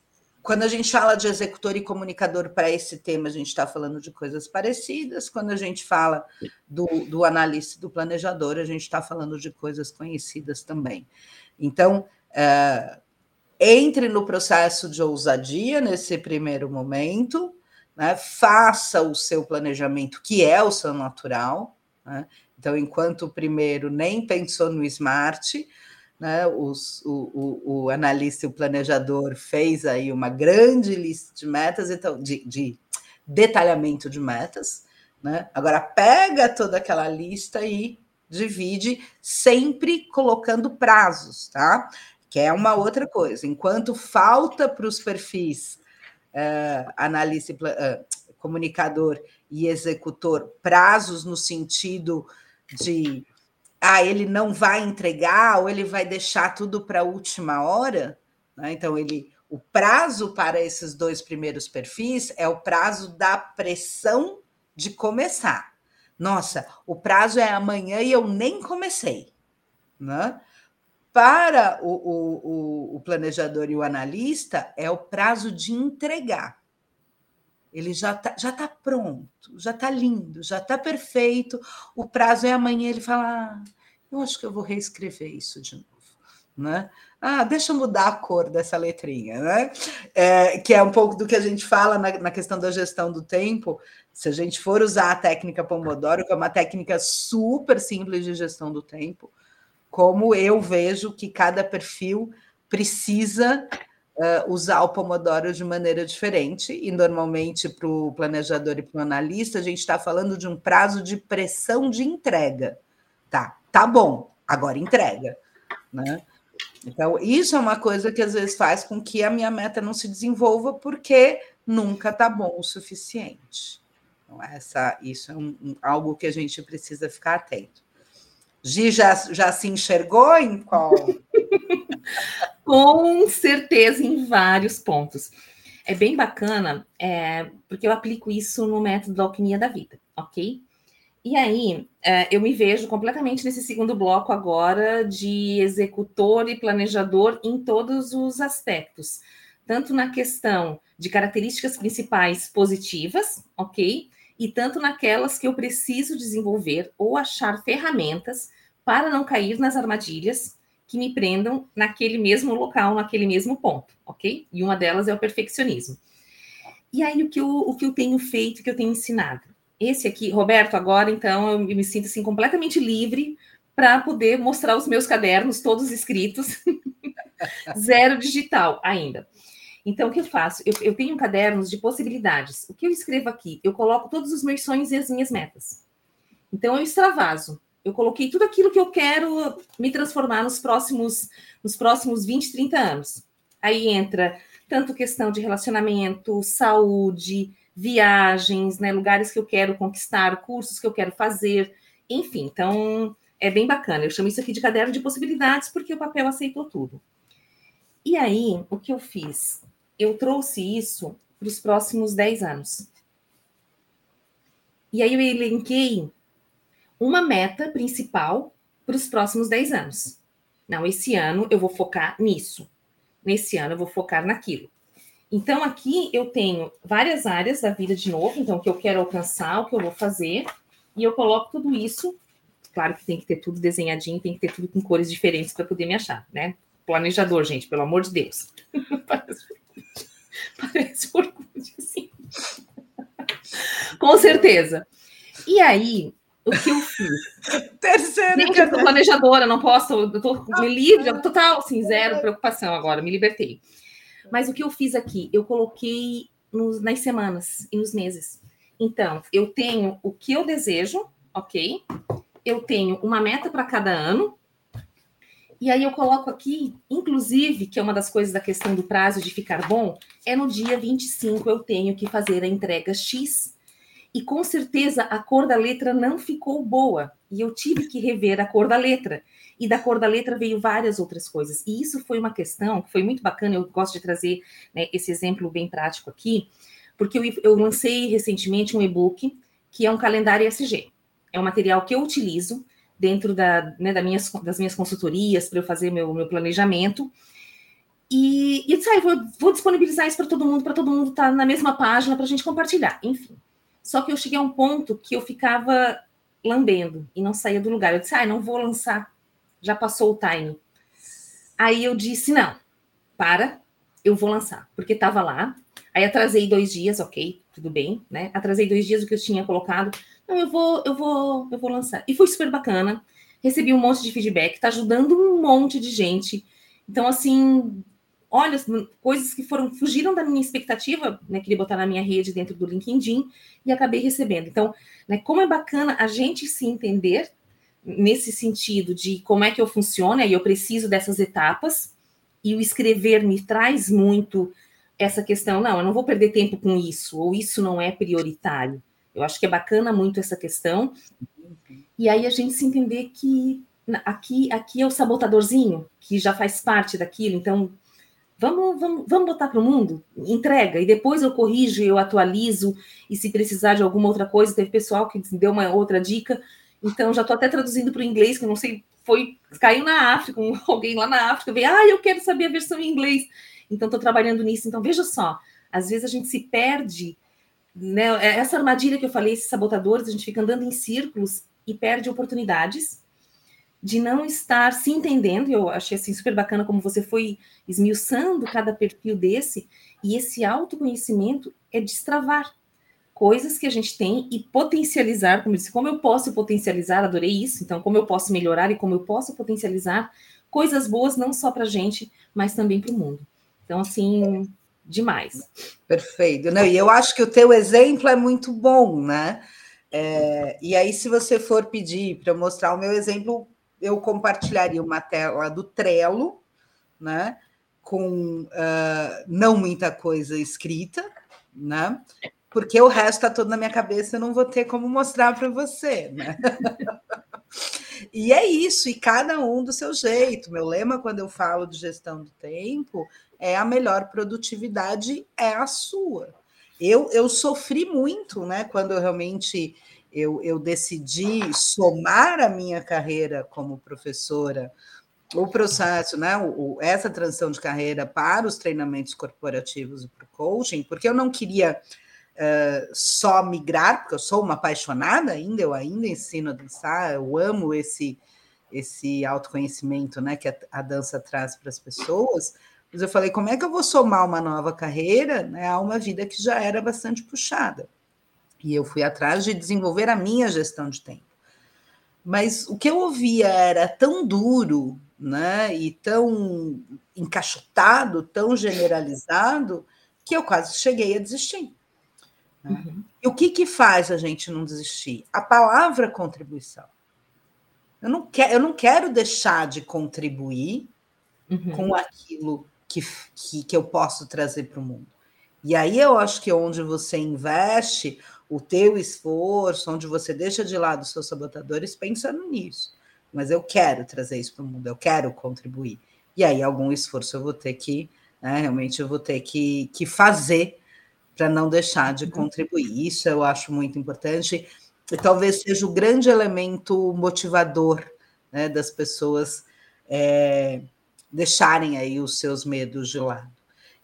quando a gente fala de executor e comunicador para esse tema, a gente está falando de coisas parecidas. Quando a gente fala do, do analista do planejador, a gente está falando de coisas conhecidas também. Então, é, entre no processo de ousadia nesse primeiro momento, né, faça o seu planejamento, que é o seu natural. Né? Então, enquanto o primeiro nem pensou no smart, né, os, o, o, o, analista e o planejador fez aí uma grande lista de metas, então, de, de detalhamento de metas. Né? Agora pega toda aquela lista e divide, sempre colocando prazos, tá? Que é uma outra coisa. Enquanto falta para os perfis uh, analista, uh, comunicador e executor prazos no sentido de ah, ele não vai entregar ou ele vai deixar tudo para a última hora. Né? Então, ele, o prazo para esses dois primeiros perfis é o prazo da pressão de começar. Nossa, o prazo é amanhã e eu nem comecei. Né? Para o, o, o planejador e o analista, é o prazo de entregar. Ele já está já tá pronto, já está lindo, já está perfeito. O prazo é amanhã. Ele fala: ah, eu acho que eu vou reescrever isso de novo. Né? Ah, deixa eu mudar a cor dessa letrinha, né? É, que é um pouco do que a gente fala na, na, questão da gestão do tempo. Se a gente for usar a técnica Pomodoro, que é uma técnica super simples de gestão do tempo, como eu vejo que cada perfil precisa uh, usar o Pomodoro de maneira diferente, e normalmente para o planejador e para o analista, a gente está falando de um prazo de pressão de entrega. Tá, tá bom, agora entrega. Né? Então, isso é uma coisa que às vezes faz com que a minha meta não se desenvolva, porque nunca tá bom o suficiente. Então, essa, isso é um, um, algo que a gente precisa ficar atento. Gi já, já se enxergou em qual? Com certeza, em vários pontos. É bem bacana, é, porque eu aplico isso no método da alquimia da vida, ok? E aí, é, eu me vejo completamente nesse segundo bloco agora de executor e planejador em todos os aspectos, tanto na questão de características principais positivas, ok? E tanto naquelas que eu preciso desenvolver ou achar ferramentas para não cair nas armadilhas que me prendam naquele mesmo local, naquele mesmo ponto, ok? E uma delas é o perfeccionismo. E aí, o que eu, o que eu tenho feito, o que eu tenho ensinado? Esse aqui, Roberto, agora então eu me sinto assim completamente livre para poder mostrar os meus cadernos todos escritos, zero digital ainda. Então, o que eu faço? Eu, eu, tenho cadernos de possibilidades. O que eu escrevo aqui? Eu coloco todos os meus sonhos e as minhas metas. Então, eu extravaso eu coloquei tudo aquilo que eu quero me transformar nos próximos, nos próximos 20, 30 anos. Aí entra tanto questão de relacionamento, saúde, viagens, né, lugares que eu quero conquistar, cursos que eu quero fazer, enfim. Então, é bem bacana. Eu chamo isso aqui de caderno de possibilidades porque o papel aceitou tudo. E aí, o que eu fiz? Eu trouxe isso para os próximos 10 anos. E aí eu elenquei uma meta principal para os próximos 10 anos. Não, esse ano eu vou focar nisso. Nesse ano eu vou focar naquilo. Então, aqui eu tenho várias áreas da vida de novo, então, o que eu quero alcançar, o que eu vou fazer, e eu coloco tudo isso. Claro que tem que ter tudo desenhadinho, tem que ter tudo com cores diferentes para poder me achar, né? Planejador, gente, pelo amor de Deus. parece, parece orgulho, assim. com certeza. E aí, o que eu fiz? Terceiro. Gente, eu sou planejadora, não posso, eu tô me livre, total, assim, zero preocupação agora, me libertei. Mas o que eu fiz aqui? Eu coloquei nos, nas semanas e nos meses. Então, eu tenho o que eu desejo, ok? Eu tenho uma meta para cada ano. E aí eu coloco aqui, inclusive, que é uma das coisas da questão do prazo de ficar bom, é no dia 25 eu tenho que fazer a entrega X e com certeza a cor da letra não ficou boa. E eu tive que rever a cor da letra. E da cor da letra veio várias outras coisas. E isso foi uma questão que foi muito bacana. Eu gosto de trazer né, esse exemplo bem prático aqui, porque eu, eu lancei recentemente um e-book que é um calendário ESG. É um material que eu utilizo dentro da, né, minhas, das minhas consultorias para eu fazer meu, meu planejamento. E, e eu disse, ah, eu vou, vou disponibilizar isso para todo mundo, para todo mundo estar tá na mesma página para a gente compartilhar. Enfim. Só que eu cheguei a um ponto que eu ficava lambendo e não saía do lugar. Eu disse, ah, não vou lançar, já passou o time. Aí eu disse, não, para, eu vou lançar, porque estava lá. Aí atrasei dois dias, ok, tudo bem, né? Atrasei dois dias o que eu tinha colocado, Não, eu vou, eu vou, eu vou lançar. E foi super bacana. Recebi um monte de feedback, tá ajudando um monte de gente. Então, assim, olha, coisas que foram fugiram da minha expectativa, né? Queria botar na minha rede dentro do LinkedIn e acabei recebendo. Então, né, como é bacana a gente se entender nesse sentido de como é que eu funciono, e eu preciso dessas etapas, e o escrever me traz muito essa questão, não, eu não vou perder tempo com isso, ou isso não é prioritário. Eu acho que é bacana muito essa questão. E aí a gente se entender que aqui, aqui é o sabotadorzinho, que já faz parte daquilo, então vamos, vamos, vamos botar para o mundo, entrega, e depois eu corrijo, eu atualizo, e se precisar de alguma outra coisa, teve pessoal que deu uma outra dica, então já estou até traduzindo para o inglês, que eu não sei, foi, caiu na África, alguém lá na África veio, ah, eu quero saber a versão em inglês. Então estou trabalhando nisso. Então veja só, às vezes a gente se perde, né? É essa armadilha que eu falei, esses sabotadores, a gente fica andando em círculos e perde oportunidades de não estar se entendendo. Eu achei assim super bacana como você foi esmiuçando cada perfil desse, e esse autoconhecimento é destravar coisas que a gente tem e potencializar, como eu disse, como eu posso potencializar, adorei isso, então como eu posso melhorar e como eu posso potencializar coisas boas não só para a gente, mas também para o mundo. Então, assim, demais. Perfeito. Não, e eu acho que o teu exemplo é muito bom, né? É, e aí, se você for pedir para mostrar o meu exemplo, eu compartilharia uma tela do Trello, né? Com uh, não muita coisa escrita, né? porque o resto está todo na minha cabeça, eu não vou ter como mostrar para você, né? e é isso, e cada um do seu jeito. Meu lema quando eu falo de gestão do tempo é a melhor produtividade é a sua. Eu, eu sofri muito, né, quando eu realmente eu, eu decidi somar a minha carreira como professora o processo, né, o, essa transição de carreira para os treinamentos corporativos e para o coaching, porque eu não queria uh, só migrar, porque eu sou uma apaixonada ainda, eu ainda ensino a dançar, eu amo esse esse autoconhecimento né, que a, a dança traz para as pessoas. Mas eu falei, como é que eu vou somar uma nova carreira né, a uma vida que já era bastante puxada? E eu fui atrás de desenvolver a minha gestão de tempo. Mas o que eu ouvia era tão duro, né, e tão encaixotado, tão generalizado, que eu quase cheguei a desistir. Né? Uhum. E o que, que faz a gente não desistir? A palavra contribuição. Eu não, quer, eu não quero deixar de contribuir uhum. com aquilo que, que, que eu posso trazer para o mundo. E aí eu acho que onde você investe o teu esforço, onde você deixa de lado os seus sabotadores, pensando nisso. Mas eu quero trazer isso para o mundo, eu quero contribuir. E aí algum esforço eu vou ter que, né, realmente eu vou ter que, que fazer para não deixar de uhum. contribuir. Isso eu acho muito importante e talvez seja o grande elemento motivador né, das pessoas é, deixarem aí os seus medos de lado.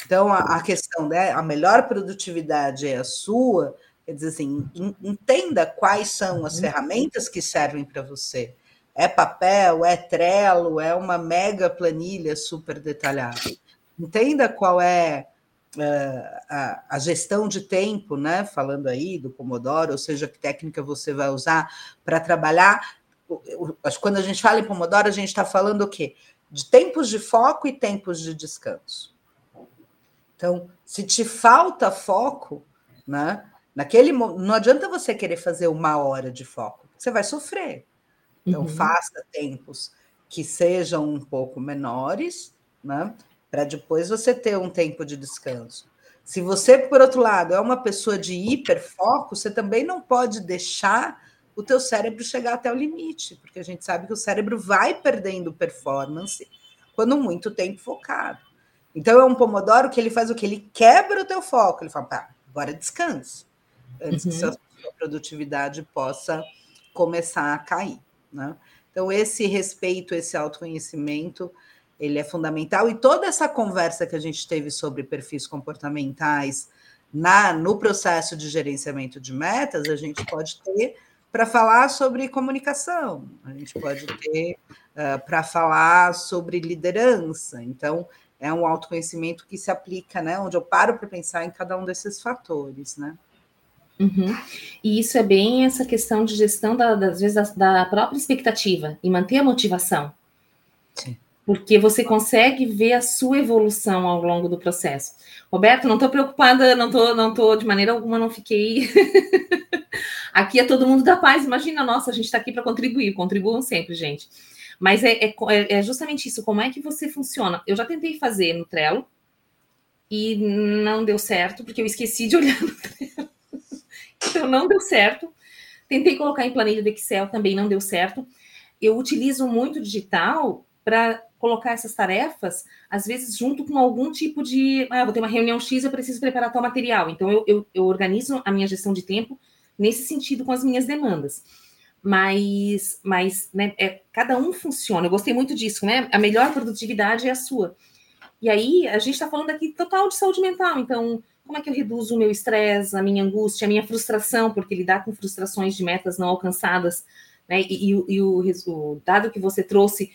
Então, a, a, questão, né, a melhor produtividade é a sua, quer dizer assim, entenda quais são as uhum. ferramentas que servem para você. É papel, é Trello, é uma mega planilha super detalhada. Entenda qual é a, a, gestão de tempo, né? Falando aí do Pomodoro, ou seja, que técnica você vai usar para trabalhar. Quando a gente fala em Pomodoro, a gente está falando o quê? De tempos de foco e tempos de descanso. Então, se te falta foco, né? Naquele não adianta você querer fazer uma hora de foco, você vai sofrer. Então, uhum. faça tempos que sejam um pouco menores, né? para depois você ter um tempo de descanso. Se você, por outro lado, é uma pessoa de hiperfoco, você também não pode deixar o teu cérebro chegar até o limite, porque a gente sabe que o cérebro vai perdendo performance quando muito tempo focado. Então é um pomodoro que ele faz o que? Ele quebra o teu foco, ele fala, pá, agora descanse, antes uhum. que sua produtividade possa começar a cair. Né? Então, esse respeito, esse autoconhecimento ele é fundamental. E toda essa conversa que a gente teve sobre perfis comportamentais na no processo de gerenciamento de metas, a gente pode ter para falar sobre comunicação, a gente pode ter uh, para falar sobre liderança. Então, é um autoconhecimento que se aplica, né? Onde eu paro para pensar em cada um desses fatores, né? Uhum. E isso é bem essa questão de gestão, da, das vezes, da, da própria expectativa e manter a motivação. Sim. Porque você consegue ver a sua evolução ao longo do processo. Roberto, não estou preocupada, não estou não tô, de maneira alguma, não fiquei. aqui é todo mundo da paz, imagina, nossa, a gente está aqui para contribuir, contribuam sempre, gente. Mas é, é, é, justamente isso, como é que você funciona? Eu já tentei fazer no Trello e não deu certo, porque eu esqueci de olhar no Trello. Então não deu certo. Tentei colocar em planilha do Excel, também não deu certo. Eu utilizo muito digital para colocar essas tarefas, às vezes, junto com algum tipo de. Ah, vou ter uma reunião X, eu preciso preparar tal material. Então, eu, eu, eu organizo a minha gestão de tempo nesse sentido com as minhas demandas. Mas, mas né, é, cada um funciona. Eu gostei muito disso, né? A melhor produtividade é a sua. E aí, a gente está falando aqui total de saúde mental. Então, como é que eu reduzo o meu estresse, a minha angústia, a minha frustração, porque lidar com frustrações de metas não alcançadas, né? E, e, e o, o dado que você trouxe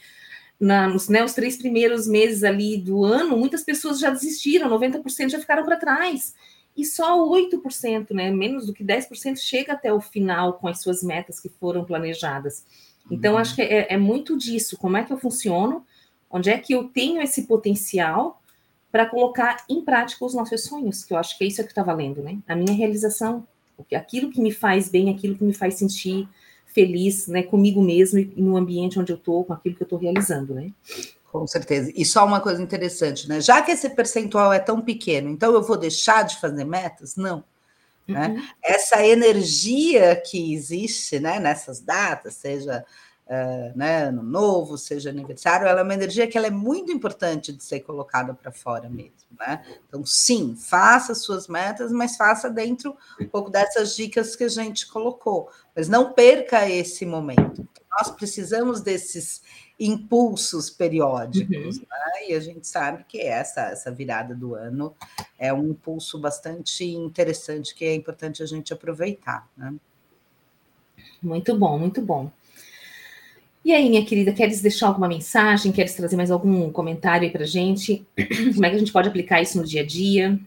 na, nos né, os três primeiros meses ali do ano, muitas pessoas já desistiram, 90% já ficaram para trás. E só 8%, né, menos do que 10%, chega até o final com as suas metas que foram planejadas. Então, uhum. acho que é, é, muito disso. Como é que eu funciono? Onde é que eu tenho esse potencial para colocar em prática os nossos sonhos? Que eu acho que é isso que está valendo, né? A minha realização, aquilo que me faz bem, aquilo que me faz sentir feliz né, comigo mesmo e no ambiente onde eu estou, com aquilo que eu estou realizando, né? Com certeza. E só uma coisa interessante, né? Já que esse percentual é tão pequeno, então eu vou deixar de fazer metas? Não. Né? Uhum. Essa energia que existe né, nessas datas, seja uh, né, ano novo, seja aniversário, ela é uma energia que ela é muito importante de ser colocada para fora mesmo. Né? Então, sim, faça suas metas, mas faça dentro um pouco dessas dicas que a gente colocou. Mas não perca esse momento. Nós precisamos desses impulsos periódicos, uhum. né? e a gente sabe que essa, essa virada do ano é um impulso bastante interessante que é importante a gente aproveitar. Né? Muito bom, muito bom. E aí, minha querida, queres deixar alguma mensagem? Queres trazer mais algum comentário aí para gente? Como é que a gente pode aplicar isso no dia a dia?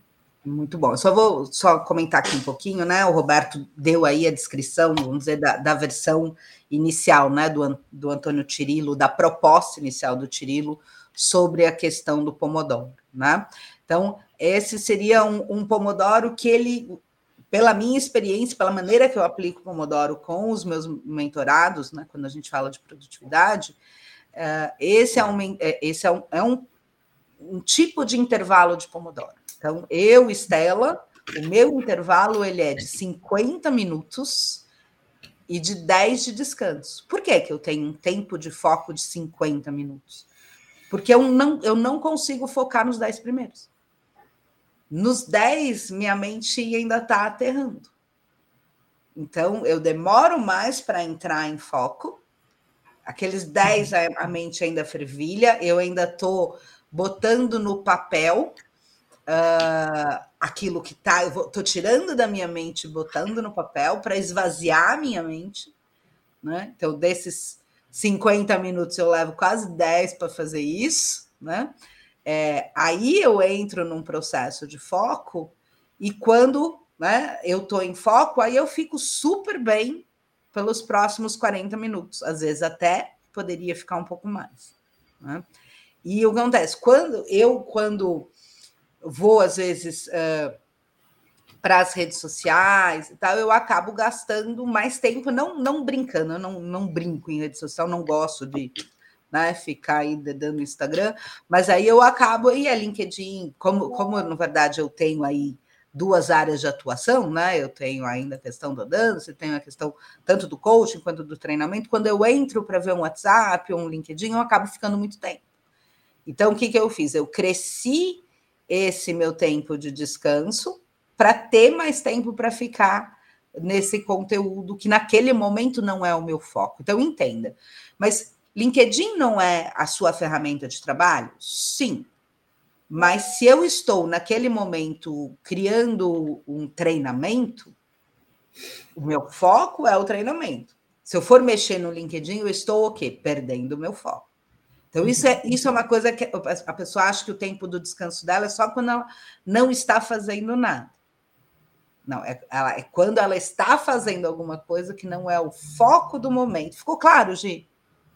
Muito bom. Eu só vou só comentar aqui um pouquinho, né? O Roberto deu aí a descrição, vamos dizer, da, da versão inicial, né, do, do Antônio Tirilo, da proposta inicial do Tirilo sobre a questão do Pomodoro, né? Então, esse seria um, um Pomodoro que ele pela minha experiência, pela maneira que eu aplico o Pomodoro com os meus mentorados, né, quando a gente fala de produtividade, uh, esse, é um, é, esse é, um, é um, um, tipo de intervalo de Pomodoro. Então, eu, Estela, o meu intervalo ele é de 50 minutos e de 10 de descanso. Por que, que eu tenho um tempo de foco de 50 minutos? Porque eu não, eu não consigo focar nos 10 primeiros. Nos 10, minha mente ainda está aterrando. Então, eu demoro mais para entrar em foco. Aqueles 10, a mente ainda fervilha, eu ainda estou botando no papel uh, aquilo que está. Eu estou tirando da minha mente, botando no papel para esvaziar a minha mente. Né? Então, desses 50 minutos, eu levo quase 10 para fazer isso. Né? É, aí eu entro num processo de foco e quando né, eu estou em foco, aí eu fico super bem pelos próximos 40 minutos, às vezes até poderia ficar um pouco mais. Né? E o que acontece? Quando eu, quando vou, às vezes, uh, para as redes sociais e tal, eu acabo gastando mais tempo, não, não brincando, eu não, não brinco em rede social, não gosto de né, ficar aí dando Instagram, mas aí eu acabo, e a LinkedIn, como, como na verdade eu tenho aí duas áreas de atuação, né? Eu tenho ainda a questão da dança, tenho a questão tanto do coaching quanto do treinamento. Quando eu entro para ver um WhatsApp ou um LinkedIn, eu acabo ficando muito tempo. Então, o que, que eu fiz? Eu cresci esse meu tempo de descanso para ter mais tempo para ficar nesse conteúdo que naquele momento não é o meu foco. Então, entenda. Mas LinkedIn não é a sua ferramenta de trabalho? Sim. Mas se eu estou naquele momento criando um treinamento, o meu foco é o treinamento. Se eu for mexer no LinkedIn, eu estou o quê? Perdendo o meu foco. Então, isso é, isso é uma coisa que a pessoa acha que o tempo do descanso dela é só quando ela não está fazendo nada. Não, é, ela, é quando ela está fazendo alguma coisa que não é o foco do momento. Ficou claro, Gi?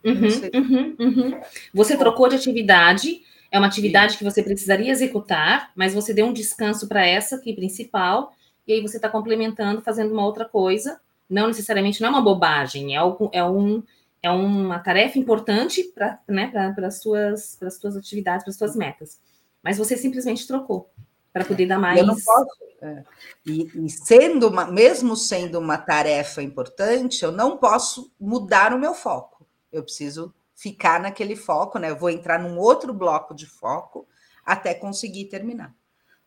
Uhum, uhum, uhum. Você trocou de atividade, é uma atividade que você precisaria executar, mas você deu um descanso para essa que é principal, e aí você está complementando, fazendo uma outra coisa. Não necessariamente não é uma bobagem, é, algo, é, um, é uma tarefa importante para né, as suas, suas atividades, para as suas metas. Mas você simplesmente trocou para poder dar mais. Eu não posso. É. E, e, sendo uma, mesmo sendo uma tarefa importante, eu não posso mudar o meu foco. Eu preciso ficar naquele foco, né? Eu vou entrar num outro bloco de foco até conseguir terminar.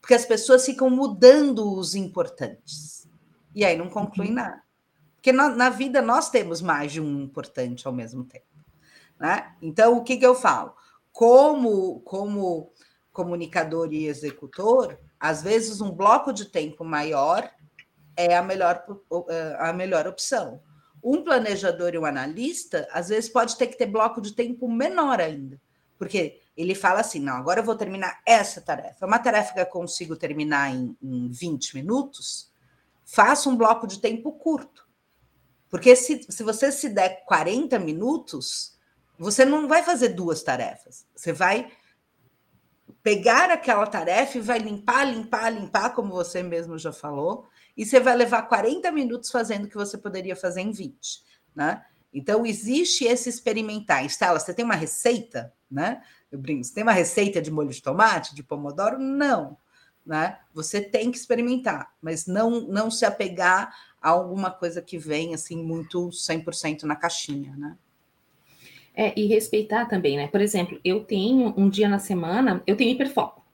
Porque as pessoas ficam mudando os importantes. E aí não concluem uhum. nada. Porque na, na, vida nós temos mais de um importante ao mesmo tempo. Né? Então, o que, que eu falo? Como, como comunicador e executor, às vezes um bloco de tempo maior é a melhor, é, a melhor opção. Um planejador e um analista, às vezes, pode ter que ter bloco de tempo menor ainda, porque ele fala assim: não, agora eu vou terminar essa tarefa. É uma tarefa que eu consigo terminar em, em 20 minutos, faça um bloco de tempo curto. Porque se, se você se der 40 minutos, você não vai fazer duas tarefas. Você vai pegar aquela tarefa e vai limpar, limpar, limpar, como você mesmo já falou, e você vai levar 40 minutos fazendo o que você poderia fazer em 20, né? Então, existe esse experimentar. Estela, você tem uma receita, né? Eu brinco, você tem uma receita de molho de tomate, de pomodoro? Não, né? Você tem que experimentar, mas não, não se apegar a alguma coisa que vem, assim, muito 100% na caixinha, né? É, e respeitar também, né? Por exemplo, eu tenho um dia na semana, eu tenho hiperfoco.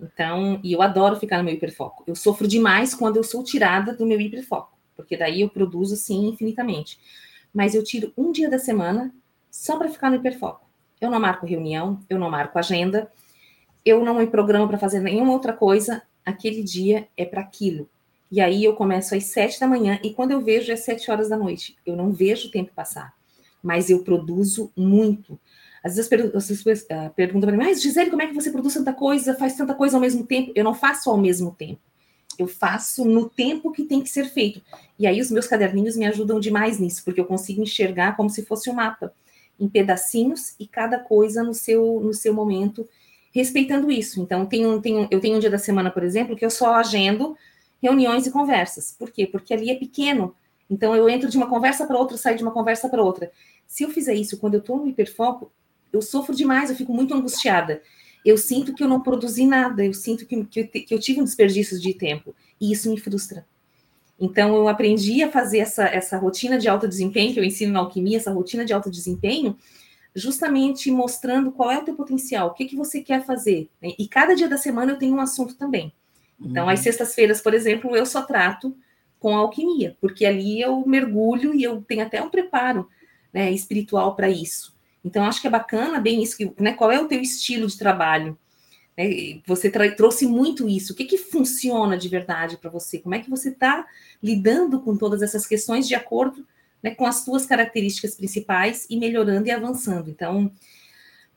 Então, e eu adoro ficar no meu hiperfoco. Eu sofro demais quando eu sou tirada do meu hiperfoco, porque daí eu produzo assim infinitamente. Mas eu tiro um dia da semana só para ficar no hiperfoco. Eu não marco reunião, eu não marco agenda, eu não me programo para fazer nenhuma outra coisa. Aquele dia é para aquilo. E aí eu começo às sete da manhã e quando eu vejo é sete horas da noite. Eu não vejo o tempo passar mas eu produzo muito. Às vezes pessoas uh, perguntam para mim, mas Gisele, como é que você produz tanta coisa, faz tanta coisa ao mesmo tempo? Eu não faço ao mesmo tempo. Eu faço no tempo que tem que ser feito. E aí os meus caderninhos me ajudam demais nisso, porque eu consigo enxergar como se fosse um mapa, em pedacinhos e cada coisa no seu, no seu momento, respeitando isso. Então, tenho, tenho, eu tenho um dia da semana, por exemplo, que eu só agendo reuniões e conversas. Por quê? Porque ali é pequeno. Então, eu entro de uma conversa para outra, saio de uma conversa para outra. Se eu fizer isso quando eu estou no hiperfoco, eu sofro demais, eu fico muito angustiada. Eu sinto que eu não produzi nada, eu sinto que, que, eu, que eu tive um desperdício de tempo, e isso me frustra. Então, eu aprendi a fazer essa, essa rotina de alto desempenho, que eu ensino na alquimia, essa rotina de alto desempenho, justamente mostrando qual é o teu potencial, o que, que você quer fazer. Né? E cada dia da semana eu tenho um assunto também. Então, uhum. às sextas-feiras, por exemplo, eu só trato com a alquimia, porque ali eu mergulho e eu tenho até um preparo né, espiritual para isso. Então, acho que é bacana bem isso, que, né, qual é o teu estilo de trabalho? Né, você trouxe muito isso. O que, que funciona de verdade para você? Como é que você está lidando com todas essas questões de acordo né, com as suas características principais e melhorando e avançando? Então,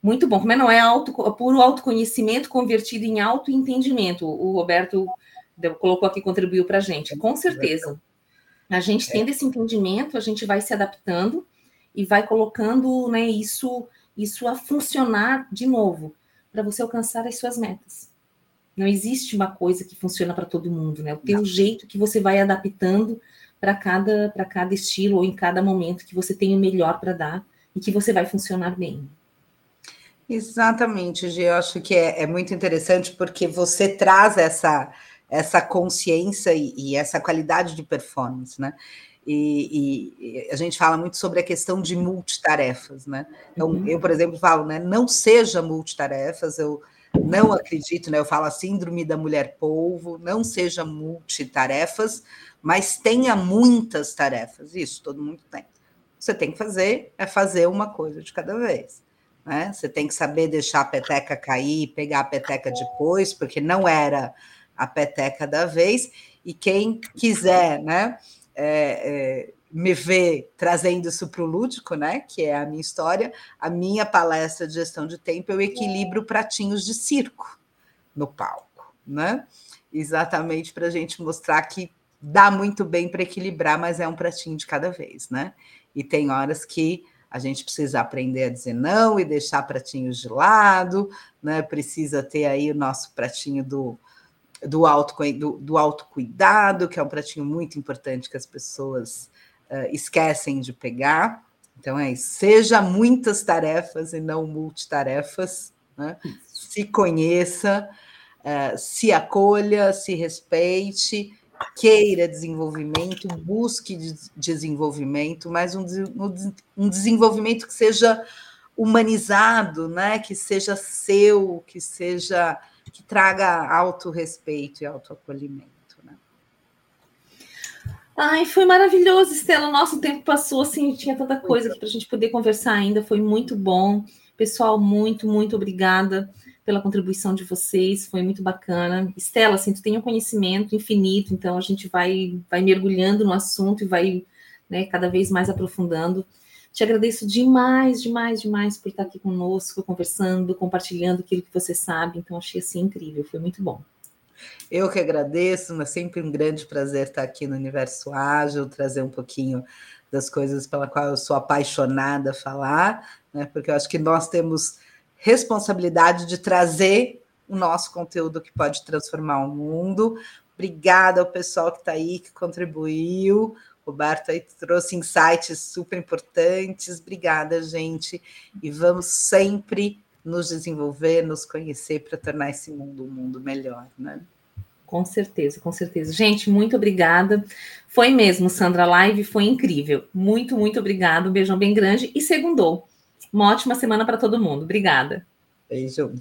muito bom. Como é não é auto, puro autoconhecimento convertido em autoentendimento? O Roberto colocou aqui, contribuiu para a gente. Com certeza. A gente tendo esse entendimento, a gente vai se adaptando e vai colocando né, isso, isso a funcionar de novo para você alcançar as suas metas. Não existe uma coisa que funciona para todo mundo, né? O teu Não. jeito que você vai adaptando para cada para cada estilo ou em cada momento que você tem o melhor para dar e que você vai funcionar bem. Exatamente, Gi. Eu acho que é, é muito interessante porque você traz essa essa consciência e, e essa qualidade de performance, né? E, e, a gente fala muito sobre a questão de multitarefas, né? Então, uhum. eu, por exemplo, falo, né? Não seja multitarefas, eu não acredito, né? Eu falo a síndrome da mulher polvo, não seja multitarefas, mas tenha muitas tarefas. Isso todo mundo tem. Você tem que fazer é fazer uma coisa de cada vez. Né? Você tem que saber deixar a peteca cair, pegar a peteca depois, porque não era a peteca da vez. E quem quiser, né? É, é, me ver trazendo isso para o lúdico, né? Que é a minha história, a minha palestra de gestão de tempo, eu equilibro pratinhos de circo no palco, né? Exatamente para a gente mostrar que dá muito bem para equilibrar, mas é um pratinho de cada vez, né? E tem horas que a gente precisa aprender a dizer não e deixar pratinhos de lado, né? Precisa ter aí o nosso pratinho do, do, auto, do, do autocuidado, que é um pratinho muito importante que as pessoas uh, esquecem de pegar. Então é isso. Seja muitas tarefas e não multitarefas. Né? Se conheça, uh, se acolha, se respeite, queira desenvolvimento, busque desenvolvimento, mas um, um desenvolvimento que seja humanizado, né? que seja seu, que seja que traga autorrespeito e autoacolhimento. Né? Ai, foi maravilhoso, Estela. O nosso tempo passou assim, tinha tanta coisa para a gente poder conversar ainda, foi muito bom. Pessoal, muito, muito obrigada pela contribuição de vocês, foi muito bacana. Estela, assim, tu tem um conhecimento infinito, então a gente vai, vai mergulhando no assunto e vai né, cada vez mais aprofundando. Te agradeço demais, demais, demais por estar aqui conosco, conversando, compartilhando aquilo que você sabe. Então, achei assim incrível, foi muito bom. Eu que agradeço, mas sempre um grande prazer estar aqui no Universo Ágil, trazer um pouquinho das coisas pela qual eu sou apaixonada a falar, né? Porque eu acho que nós temos responsabilidade de trazer o nosso conteúdo que pode transformar o mundo. Obrigada ao pessoal que está aí, que contribuiu. Roberto aí trouxe insights super importantes. Obrigada, gente. E vamos sempre nos desenvolver, nos conhecer para tornar esse mundo um mundo melhor, né? Com certeza, com certeza. Gente, muito obrigada. Foi mesmo, Sandra, live foi incrível. Muito, muito obrigada. Um beijão bem grande e segundou. Uma ótima semana para todo mundo. Obrigada. Beijo.